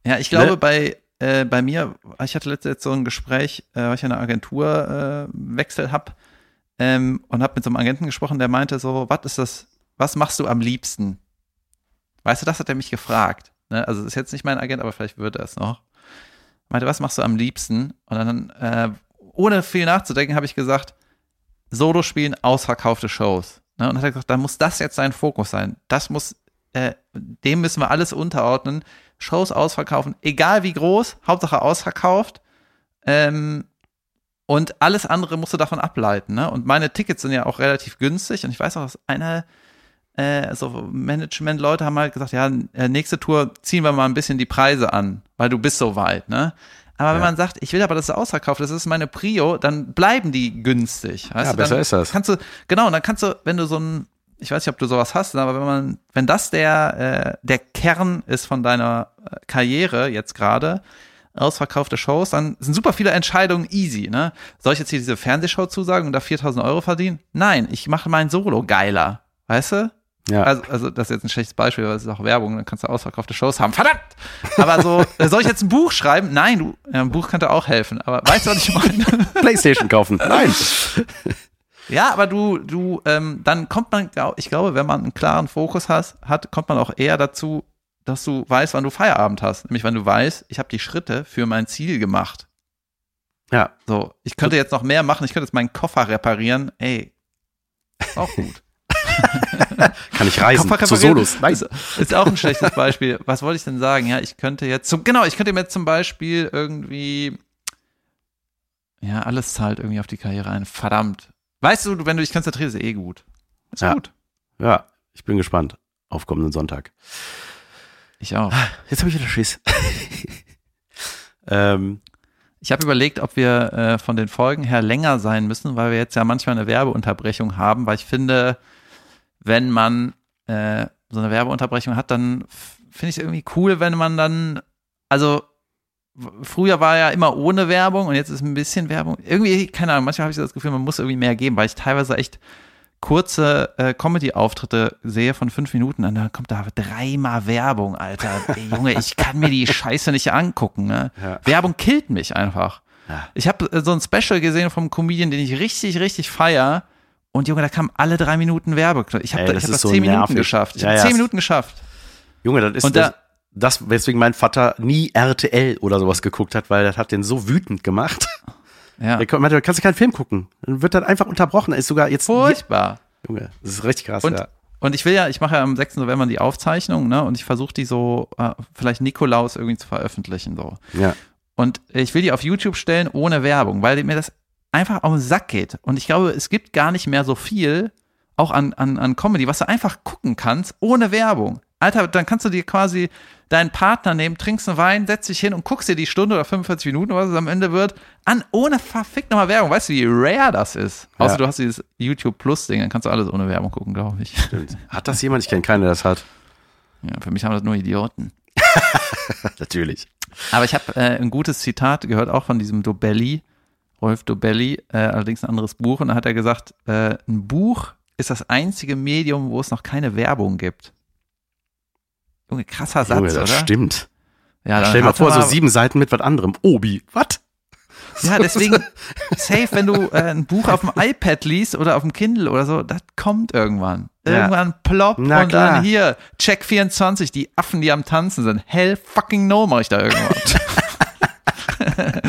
Ja, ich glaube, Ne? bei, äh, bei mir, ich hatte letztens so ein Gespräch, äh, weil ich eine Agentur äh, wechsel hab ähm, und habe mit so einem Agenten gesprochen, der meinte so, was ist das, was machst du am liebsten? Weißt du, das hat er mich gefragt. Ne? Also ist jetzt nicht mein Agent, aber vielleicht wird er es noch. Meinte, was machst du am liebsten? Und dann, äh, ohne viel nachzudenken, habe ich gesagt, Solo spielen, ausverkaufte Shows. Ne? Und hat er gesagt, dann muss das jetzt sein Fokus sein. Das muss, äh, dem müssen wir alles unterordnen. Shows ausverkaufen, egal wie groß, Hauptsache ausverkauft. Ähm, und alles andere musst du davon ableiten. Ne? Und meine Tickets sind ja auch relativ günstig. Und ich weiß auch, dass eine, äh, so Management-Leute haben halt gesagt, ja, äh, nächste Tour ziehen wir mal ein bisschen die Preise an, weil du bist so weit. Ne? Aber wenn Ja. man sagt, ich will aber, dass es ausverkauft ist, das ist meine Prio, dann bleiben die günstig. Ja, du? besser dann ist das. Kannst du, genau, und dann kannst du, wenn du so ein, ich weiß nicht, ob du sowas hast, aber wenn man, wenn das der, äh, der Kern ist von deiner äh, Karriere jetzt gerade, ausverkaufte Shows, dann sind super viele Entscheidungen easy, ne? Soll ich jetzt hier diese Fernsehshow zusagen und da 4000 Euro verdienen? Nein, ich mache mein Solo geiler. Weißt du? ja. Also, also das ist jetzt ein schlechtes Beispiel, weil es ist auch Werbung, dann kannst du ausverkaufte Shows haben. Verdammt! Aber so, äh, soll ich jetzt ein Buch schreiben? Nein, du, ein Buch könnte auch helfen. Aber weißt du, was ich meine? Playstation kaufen. Nein. Ja, aber du, du, ähm, dann kommt man, ich glaube, wenn man einen klaren Fokus has, hat, kommt man auch eher dazu, dass du weißt, wann du Feierabend hast. Nämlich, wenn du weißt, ich habe die Schritte für mein Ziel gemacht. Ja, So, ich könnte jetzt noch mehr machen, ich könnte jetzt meinen Koffer reparieren. Ey, ist auch gut. kann ich reisen Koffer zu Solos. Nein. Ist, ist auch ein schlechtes Beispiel. Was wollte ich denn sagen? Ja, ich könnte jetzt zum, genau, ich könnte mir jetzt zum Beispiel irgendwie, ja, alles zahlt irgendwie auf die Karriere ein. Verdammt. Weißt du, wenn du dich konzentrierst, ist eh gut. Ist Ja. gut. Ja, ich bin gespannt auf kommenden Sonntag. Ich auch. Jetzt habe ich wieder Schiss. ähm, Ich habe überlegt, ob wir äh, von den Folgen her länger sein müssen, weil wir jetzt ja manchmal eine Werbeunterbrechung haben, weil ich finde, wenn man äh, so eine Werbeunterbrechung hat, dann finde ich es irgendwie cool, wenn man dann, also früher war ja immer ohne Werbung und jetzt ist ein bisschen Werbung. Irgendwie, keine Ahnung, manchmal habe ich das Gefühl, man muss irgendwie mehr geben, weil ich teilweise echt kurze äh, Comedy-Auftritte sehe von fünf Minuten und dann kommt da dreimal Werbung, Alter. Ey, Junge, ich kann mir die Scheiße nicht angucken. Ne? Ja. Werbung killt mich einfach. Ja. Ich habe äh, so ein Special gesehen vom Comedian, den ich richtig, richtig feier. Und Junge, da kamen alle drei Minuten Werbung. Ich habe da, hab das so zehn Minuten nervig. geschafft. Ich Ja, habe zehn Minuten geschafft. Junge, das ist Und da- das, weswegen mein Vater nie RTL oder sowas geguckt hat, weil das hat den so wütend gemacht. Ja. Der meinte, kannst du keinen Film gucken. Dann wird das einfach unterbrochen. Ist sogar jetzt. Furchtbar. Junge, das ist richtig krass, Und, ja. und ich will ja, ich mache ja am 6. November die Aufzeichnung, ne? Und ich versuche die so, äh, vielleicht Nikolaus irgendwie zu veröffentlichen. so. ja. Und ich will die auf YouTube stellen ohne Werbung, weil mir das einfach auf den Sack geht. Und ich glaube, es gibt gar nicht mehr so viel, auch an, an, an Comedy, was du einfach gucken kannst, ohne Werbung. Alter, dann kannst du dir quasi deinen Partner nehmen, trinkst einen Wein, setzt dich hin und guckst dir die Stunde oder 45 Minuten, was es am Ende wird, an, ohne verfickt nochmal Werbung. Weißt du, wie rare das ist? Ja. Außer du hast dieses YouTube Plus-Ding, dann kannst du alles ohne Werbung gucken, glaube ich. Stimmt. Hat das jemand? Ich kenne keinen, der das hat. Ja, für mich haben das nur Idioten. Natürlich. Aber ich habe äh, ein gutes Zitat gehört, auch von diesem Dobelli, Rolf Dobelli, äh, allerdings ein anderes Buch. Und da hat er gesagt, äh, ein Buch ist das einzige Medium, wo es noch keine Werbung gibt. Junge, krasser Satz, Junge, das oder? stimmt. Ja, Stell dir mal vor, so sieben Seiten mit was anderem. Obi, was? Ja, deswegen, safe, wenn du äh, ein Buch auf dem iPad liest oder auf dem Kindle oder so, das kommt irgendwann. Ja. Irgendwann ploppt Na und klar. dann hier, Check 24, die Affen, die am Tanzen sind. Hell fucking no, mach ich da irgendwas.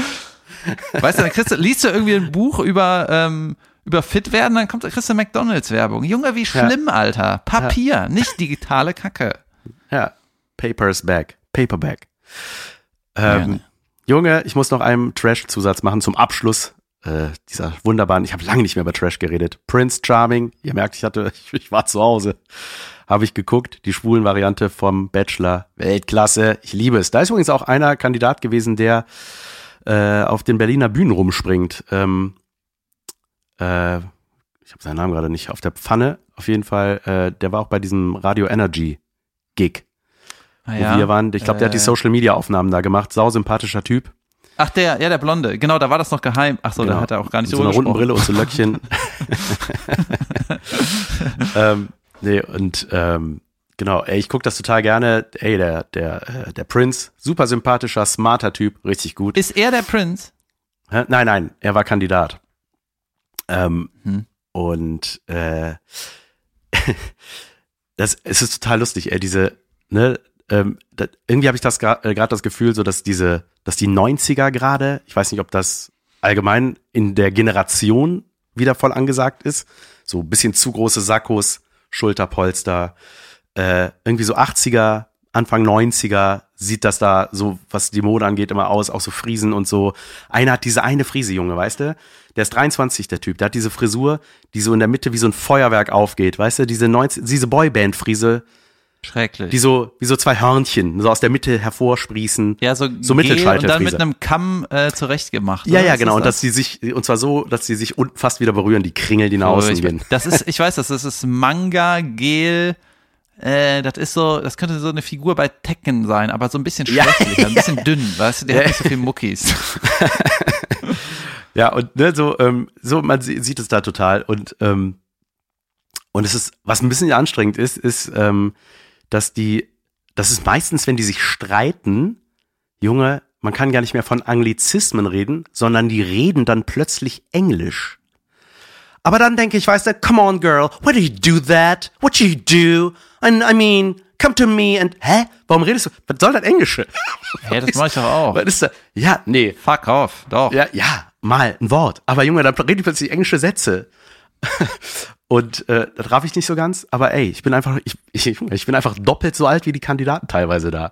weißt du, dann kriegst du, liest du irgendwie ein Buch über, ähm, über fit werden, dann kommt, kriegst du McDonalds-Werbung. Junge, wie schlimm, Alter. Papier, nicht digitale Kacke. Ja. Papers back. Paperback. Ähm, Junge, ich muss noch einen Trash-Zusatz machen zum Abschluss äh, dieser wunderbaren, ich habe lange nicht mehr über Trash geredet. Prince Charming, ihr merkt, ich hatte, ich, ich war zu Hause, habe ich geguckt, die schwulen Variante vom Bachelor, Weltklasse, ich liebe es. Da ist übrigens auch einer Kandidat gewesen, der äh, auf den Berliner Bühnen rumspringt. Ähm, äh, ich habe seinen Namen gerade nicht auf der Pfanne, auf jeden Fall, äh, der war auch bei diesem Radio Energy Gig, Ah, wo wir waren. Ich glaube, der hat die äh, Social Media Aufnahmen da gemacht. Sau sympathischer Typ. Ach, der, ja, der Blonde. Genau, da war das noch geheim. Ach so, Genau. da hat er auch gar nicht Mit so einer runden. Brille und so Löckchen. ähm, nee, und ähm, genau, ey, ich gucke das total gerne. Ey, der, der, äh, der Prince, super sympathischer, smarter Typ, richtig gut. Ist er der Prinz? Hä? Nein, nein, er war Kandidat. Ähm, Hm. Und äh, das es ist total lustig, ey, diese, ne, ähm, da, irgendwie habe ich das gerade äh, das Gefühl, so dass diese, dass die 90er gerade, ich weiß nicht, ob das allgemein in der Generation wieder voll angesagt ist, so ein bisschen zu große Sakkos, Schulterpolster, äh, irgendwie so 80er, Anfang 90er sieht das da so, was die Mode angeht, immer aus, auch so Friesen und so. Einer hat diese eine Friese, Junge, weißt du? Der ist 23, der Typ. Der hat diese Frisur, die so in der Mitte wie so ein Feuerwerk aufgeht, weißt du? Diese 90, diese Boyband-Frise, Schrecklich. die so, wie so zwei Hörnchen, so aus der Mitte hervorsprießen. ja, so, so Gel und dann mit einem Kamm äh, zurechtgemacht. Ja, oder? ja, Was genau. Und dass die sich, und zwar so, dass die sich unten fast wieder berühren, die Kringel, die nach außen Furchtbar. gehen. Das ist, ich weiß das, das ist Manga, Gel, äh, das ist so, das könnte so eine Figur bei Tekken sein, aber so ein bisschen Ja. schwächlicher, ein bisschen dünn, weißt du, der Ja. hat nicht so viel Muckis. Ja, und ne, so, ähm, so man sie- sieht es da total. Und, ähm, und es ist, was ein bisschen anstrengend ist, ist, ähm, dass die, das ist meistens, wenn die sich streiten, Junge, man kann gar nicht mehr von Anglizismen reden, sondern die reden dann plötzlich Englisch. Aber dann denke ich, weißt du, come on, girl, why do you do that? What you do? And I mean, come to me and, hä? Warum redest du? Was soll das Englische? Hä, das mach ich doch auch. Was ist da? Ja, nee, Fuck off, doch. ja, ja, mal ein Wort. Aber Junge, dann rede ich plötzlich englische Sätze. Und äh, das raff ich nicht so ganz. Aber ey, ich bin einfach, ich, ich, ich bin einfach doppelt so alt wie die Kandidaten teilweise da.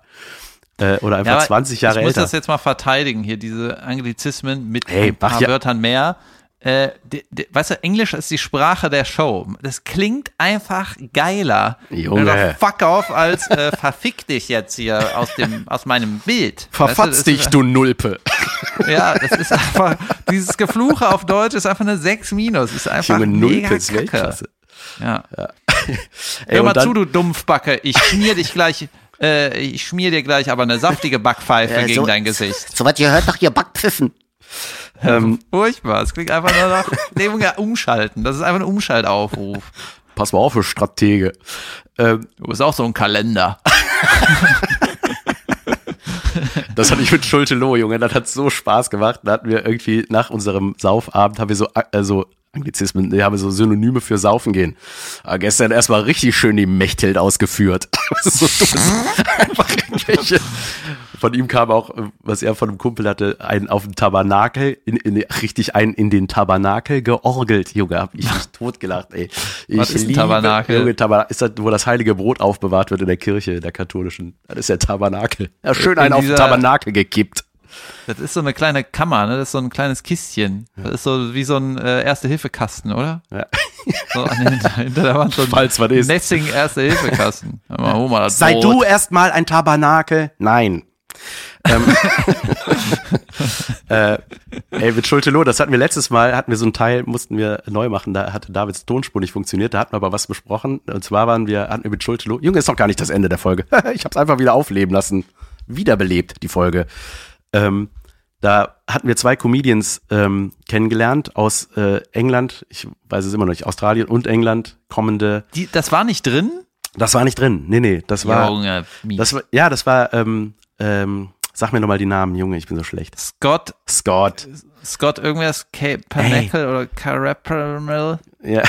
Äh, oder einfach Ja, aber 20 Jahre ich muss älter. das jetzt mal verteidigen, hier diese Anglizismen mit Hey, ein paar ja- Wörtern mehr. Äh, die, die, weißt du, Englisch ist die Sprache der Show. Das klingt einfach geiler. Junge. Du Fuck off als äh, verfick dich jetzt hier aus dem aus meinem Bild. Verfatz Weißt du, dich, ist- du Nulpe. Ja, das ist einfach, dieses Gefluche auf Deutsch ist einfach eine 6 minus. Ist einfach Junge, Nulpe ist Kacke. Weltklasse. Ja. Ey, Hör mal dann- zu, du Dumpfbacke. Ich schmier dich gleich äh, ich schmier dir gleich aber eine saftige Backpfeife Äh, gegen so- dein Gesicht. So was ihr hört doch hier Backpfiffen. Ähm, Furchtbar. Es klingt einfach nur nach ja, umschalten. Das ist einfach ein Umschaltaufruf. pass mal auf, für Stratege. Ähm, Du bist auch so ein Kalender. Das hatte ich mit Schulte Loh, Junge. Das hat so Spaß gemacht. Da hatten wir irgendwie nach unserem Saufabend haben wir so, also Anglizismen, wir haben so Synonyme für Saufen gehen. Aber gestern erstmal richtig schön die Mechthild ausgeführt. So. Einfach irgendwelche. Von ihm kam auch, was er von einem Kumpel hatte, einen auf den Tabernakel, in, in, richtig einen in den Tabernakel georgelt. Junge, hab ich mich totgelacht, ey. Ich Was ist ein Tabernakel? Junge, Tabernakel ist das, wo das heilige Brot aufbewahrt wird in der Kirche, der katholischen. Das ist der Tabernakel. Ja, schön einen In auf den Tabernakel gekippt. Das ist so eine kleine Kammer, ne? Das ist so ein kleines Kistchen. Das ist so wie so ein äh, Erste-Hilfe-Kasten, oder? Ja. So an den, hinter der Wand so ein Falls ist. Messing Erste-Hilfe-Kasten. Das Sei Brot. du erstmal ein Tabernakel? Nein. ähm, äh, ey, mit Schulte-Loh, das hatten wir letztes Mal, hatten wir so einen Teil, mussten wir neu machen, da hatte Davids Tonspur nicht funktioniert, da hatten wir aber was besprochen, und zwar waren wir, hatten wir mit Schulte-Loh, Junge, ist doch gar nicht das Ende der Folge, ich hab's einfach wieder aufleben lassen, wiederbelebt, die Folge. Ähm, da hatten wir zwei Comedians ähm, kennengelernt aus äh, England, ich weiß es immer noch nicht, Australien und England, kommende, Die, das war nicht drin? das war nicht drin, nee, nee, das war, Junge, das war, ja, das war, ähm, ähm, sag mir nochmal die Namen, Junge, ich bin so schlecht. Scott, Scott. Scott irgendwas, Panacle oder Carapamel, Ja.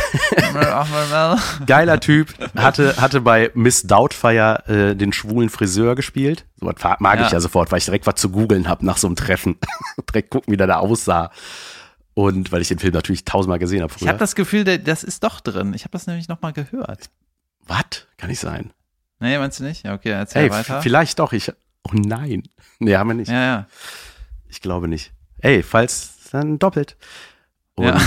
Geiler Typ, hatte, hatte bei Miss Doubtfire äh, den schwulen Friseur gespielt. So was mag ich Ja. ja sofort, weil ich direkt was zu googeln habe nach so einem Treffen. direkt gucken, wie der da aussah. Und weil ich den Film natürlich tausendmal gesehen habe Ich habe das Gefühl, der, das ist doch drin. Ich habe das nämlich nochmal gehört. was? Kann nicht sein. Nee, meinst du nicht? Ja, okay, erzähl Ey, weiter. vielleicht doch. Ich, oh nein. Nee, haben wir nicht. Ja, ja. Ich glaube nicht. Ey, falls, dann doppelt. Und ja.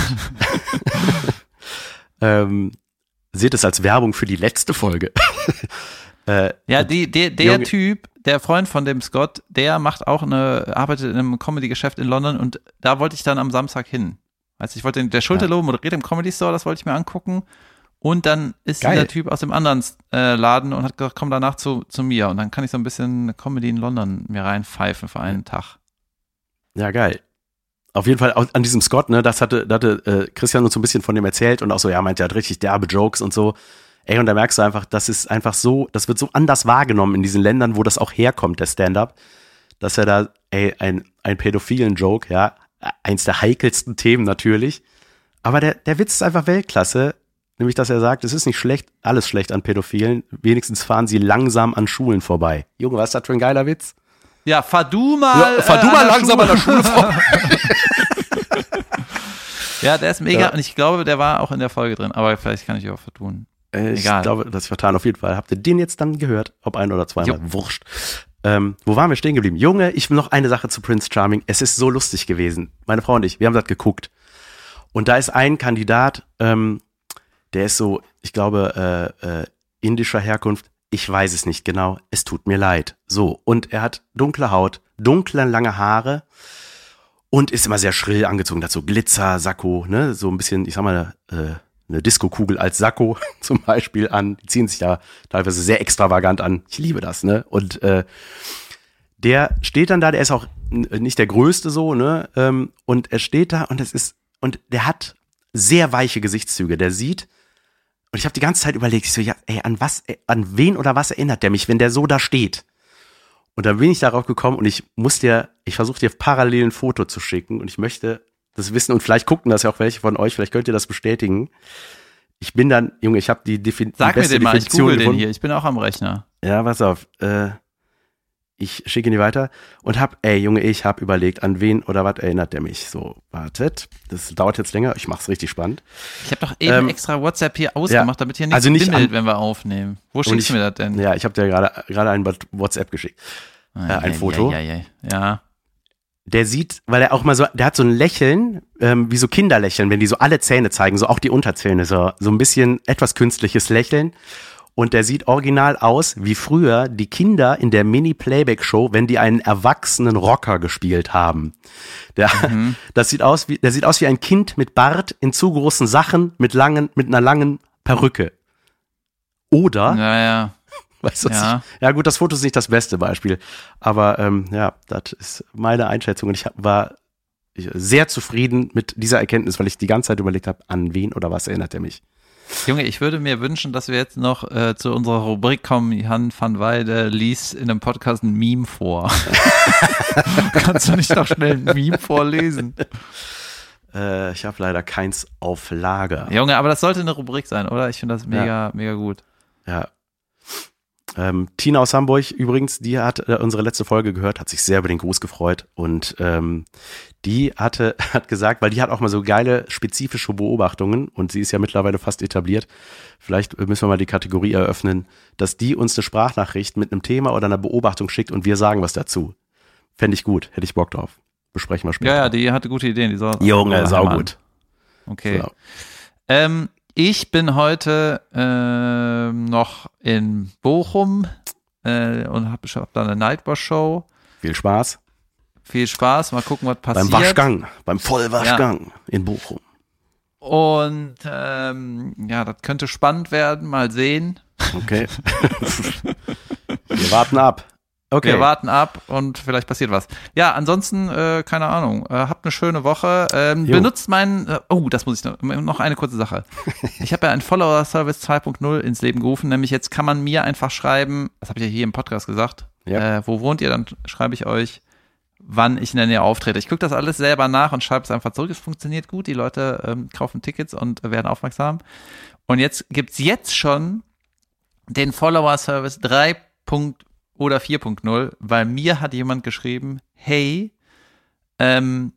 ähm, seht es als Werbung für die letzte Folge. äh, Ja, die, der, der Junge- Typ, der Freund von dem Scott, der macht auch eine, arbeitet in einem Comedy-Geschäft in London und da wollte ich dann am Samstag hin. Also ich wollte den, der Schulterloh moderiert im Comedy Store, das wollte ich mir angucken. Und dann ist Geil. dieser Typ aus dem anderen äh, Laden und hat gesagt, komm danach zu, zu mir. Und dann kann ich so ein bisschen Comedy in London mir reinpfeifen für einen Tag. Ja, geil. Auf jeden Fall an diesem Scott, ne, das hatte, hatte äh, Christian uns so ein bisschen von dem erzählt und auch so, ja, meint, er hat richtig derbe Jokes und so. Ey, und da merkst du einfach, das ist einfach so, das wird so anders wahrgenommen in diesen Ländern, wo das auch herkommt, der Stand-up, dass er da, ey, ein, ein pädophilen Joke, ja, eins der heikelsten Themen natürlich. Aber der, der Witz ist einfach Weltklasse. Nämlich, dass er sagt, es ist nicht schlecht, alles schlecht an Pädophilen. Wenigstens fahren sie langsam an Schulen vorbei. Junge, was ist das für ein geiler Witz? Ja, fahr du mal. Ja, fahr du äh, mal an langsam an der Schule vorbei. Ja, der ist mega Ja. und ich glaube, der war auch in der Folge drin, aber vielleicht kann ich auch vertun. Äh, ich Egal. glaube, das ist vertan. Auf jeden Fall. Habt ihr den jetzt dann gehört? Ob ein oder zweimal? Jo. Wurscht. Ähm, wo waren wir stehen geblieben? Junge, ich will noch eine Sache zu Prince Charming. Es ist so lustig gewesen. Meine Frau und ich, wir haben das geguckt. Und da ist ein Kandidat, ähm, der ist so, ich glaube, äh, äh, indischer Herkunft. Ich weiß es nicht genau. Es tut mir leid. So. Und er hat dunkle Haut, dunkle, lange Haare und ist immer sehr schrill angezogen. Hat so Glitzer, Sakko, ne, so ein bisschen, ich sag mal, äh, eine Disco-Kugel als Sakko zum Beispiel an. Die ziehen sich da teilweise sehr extravagant an. Ich liebe das, ne? Und äh, der steht dann da, der ist auch nicht der Größte so, ne? Ähm, und er steht da und es ist, und der hat sehr weiche Gesichtszüge. Der sieht, und ich habe die ganze Zeit überlegt, ich so, ja, ey, an was, ey, an wen oder was erinnert der mich, wenn der so da steht? Und dann bin ich darauf gekommen und ich muss dir, ich versuche dir parallel ein Foto zu schicken und ich möchte das wissen und vielleicht gucken das ja auch welche von euch, vielleicht könnt ihr das bestätigen. Ich bin dann, Junge, ich habe die, Defin Sag die mir beste den mal, ich google den hier, ich bin auch am Rechner. Ja, pass auf. Äh, ich schicke ihn dir weiter und hab, ey Junge, ich hab überlegt, an wen oder was erinnert der mich. So, wartet. Das dauert jetzt länger. Ich mach's richtig spannend. Ich habe doch eben Ähm, extra WhatsApp hier ausgemacht, damit hier nichts also nicht bimmelt, wenn wir aufnehmen. Wo schickst ich- du mir das denn? Ja, ich habe dir gerade gerade ein WhatsApp geschickt. Ah, ein ja, Foto. Ja, ja, ja. ja. Der sieht, weil er auch mal so, der hat so ein Lächeln, ähm, wie so Kinderlächeln, wenn die so alle Zähne zeigen, so auch die Unterzähne, so, so ein bisschen etwas künstliches Lächeln. Und der sieht original aus wie früher die Kinder in der Mini-Playback-Show, wenn die einen erwachsenen Rocker gespielt haben. Der, das sieht aus wie, der sieht aus wie ein Kind mit Bart in zu großen Sachen mit langen, mit einer langen Perücke. Oder Ja, ja. Weißt du, Ja. ich, ja gut, das Foto ist nicht das beste Beispiel, aber ähm, ja, das ist meine Einschätzung und ich war sehr zufrieden mit dieser Erkenntnis, weil ich die ganze Zeit überlegt habe, an wen oder was erinnert er mich. Junge, ich würde mir wünschen, dass wir jetzt noch äh, zu unserer Rubrik kommen. Jan van Weide liest in einem Podcast ein Meme vor. Kannst du nicht noch schnell ein Meme vorlesen? Äh, ich habe leider keins auf Lager. Junge, aber das sollte eine Rubrik sein, oder? Ich finde das mega, mega gut. Ja. Ähm, Tina aus Hamburg übrigens, die hat äh, unsere letzte Folge gehört, hat sich sehr über den Gruß gefreut und ähm, die hatte, hat gesagt, weil die hat auch mal so geile spezifische Beobachtungen und sie ist ja mittlerweile fast etabliert. Vielleicht müssen wir mal die Kategorie eröffnen, dass die uns eine Sprachnachricht mit einem Thema oder einer Beobachtung schickt und wir sagen was dazu. Fände ich gut, hätte ich Bock drauf. Besprechen wir später. Ja, ja, die hatte gute Ideen. Die soll Junge, saugut. Okay. So. Ähm, ich bin heute ähm, noch in Bochum äh, und habe hab da eine Nightwatch-Show. Viel Spaß. Viel Spaß, mal gucken, was passiert. Beim Waschgang, beim Vollwaschgang in Bochum. Und ähm, ja, das könnte spannend werden, mal sehen. Okay. wir warten ab. Okay. Wir warten ab und vielleicht passiert was. Ja, ansonsten, äh, keine Ahnung. Äh, habt eine schöne Woche. Ähm, benutzt meinen, äh, oh, das muss ich noch, noch eine kurze Sache. Ich habe ja einen Follower-Service 2.0 ins Leben gerufen, nämlich jetzt kann man mir einfach schreiben, das habe ich ja hier im Podcast gesagt, Ja. äh, wo wohnt ihr, dann schreibe ich euch, wann ich in der Nähe auftrete. Ich gucke das alles selber nach und schreibe es einfach zurück. Es funktioniert gut, die Leute ähm, kaufen Tickets und werden aufmerksam. Und jetzt gibt's jetzt schon den Follower-Service 3. oder 4.0, weil mir hat jemand geschrieben, hey, ähm,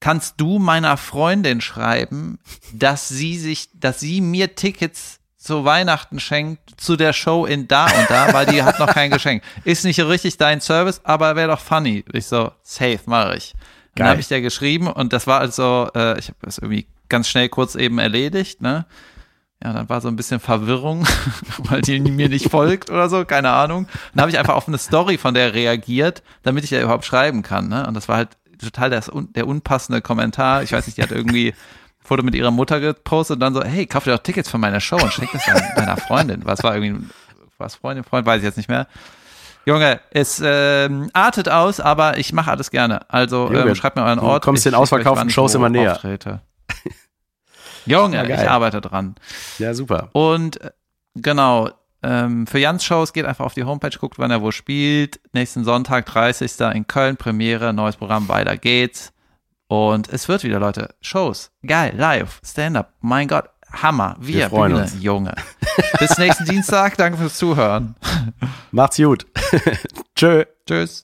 kannst du meiner Freundin schreiben, dass sie sich, dass sie mir Tickets zu Weihnachten schenkt zu der Show in da und da, weil die hat noch kein Geschenk. Ist nicht richtig dein Service, aber wäre doch funny. Ich so, safe, mache ich. Dann Geil. habe ich der geschrieben und das war also, äh, ich habe das irgendwie ganz schnell kurz eben erledigt, ne? Ja, dann war so ein bisschen Verwirrung, weil die mir nicht folgt oder so, keine Ahnung. Dann habe ich einfach auf eine Story von der reagiert, damit ich ja überhaupt schreiben kann. Ne? Und das war halt total das, der unpassende Kommentar. Ich weiß nicht, die hat irgendwie ein Foto mit ihrer Mutter gepostet und dann so, hey, kauf dir doch Tickets für meine Show und schenk das an deiner Freundin. Was war irgendwie, was Freundin, Freund, weiß ich jetzt nicht mehr. Junge, es ähm, artet aus, aber ich mache alles gerne. Also Junge, ähm, schreibt mir euren du Ort. kommst Ich den schick ausverkauften ich Shows immer näher. Junge, geil. ich arbeite dran. Ja, super. Und äh, genau, ähm, für Jans Shows geht einfach auf die Homepage, guckt, wann er wo spielt. Nächsten Sonntag, 30. in Köln, Premiere, neues Programm, weiter geht's. Und es wird wieder, Leute, Shows. Geil, live, Stand-up. Mein Gott, Hammer. Wir, Wir freuen Bühne, uns. Junge. Bis nächsten Dienstag. Danke fürs Zuhören. Macht's gut. Tschö. Tschüss.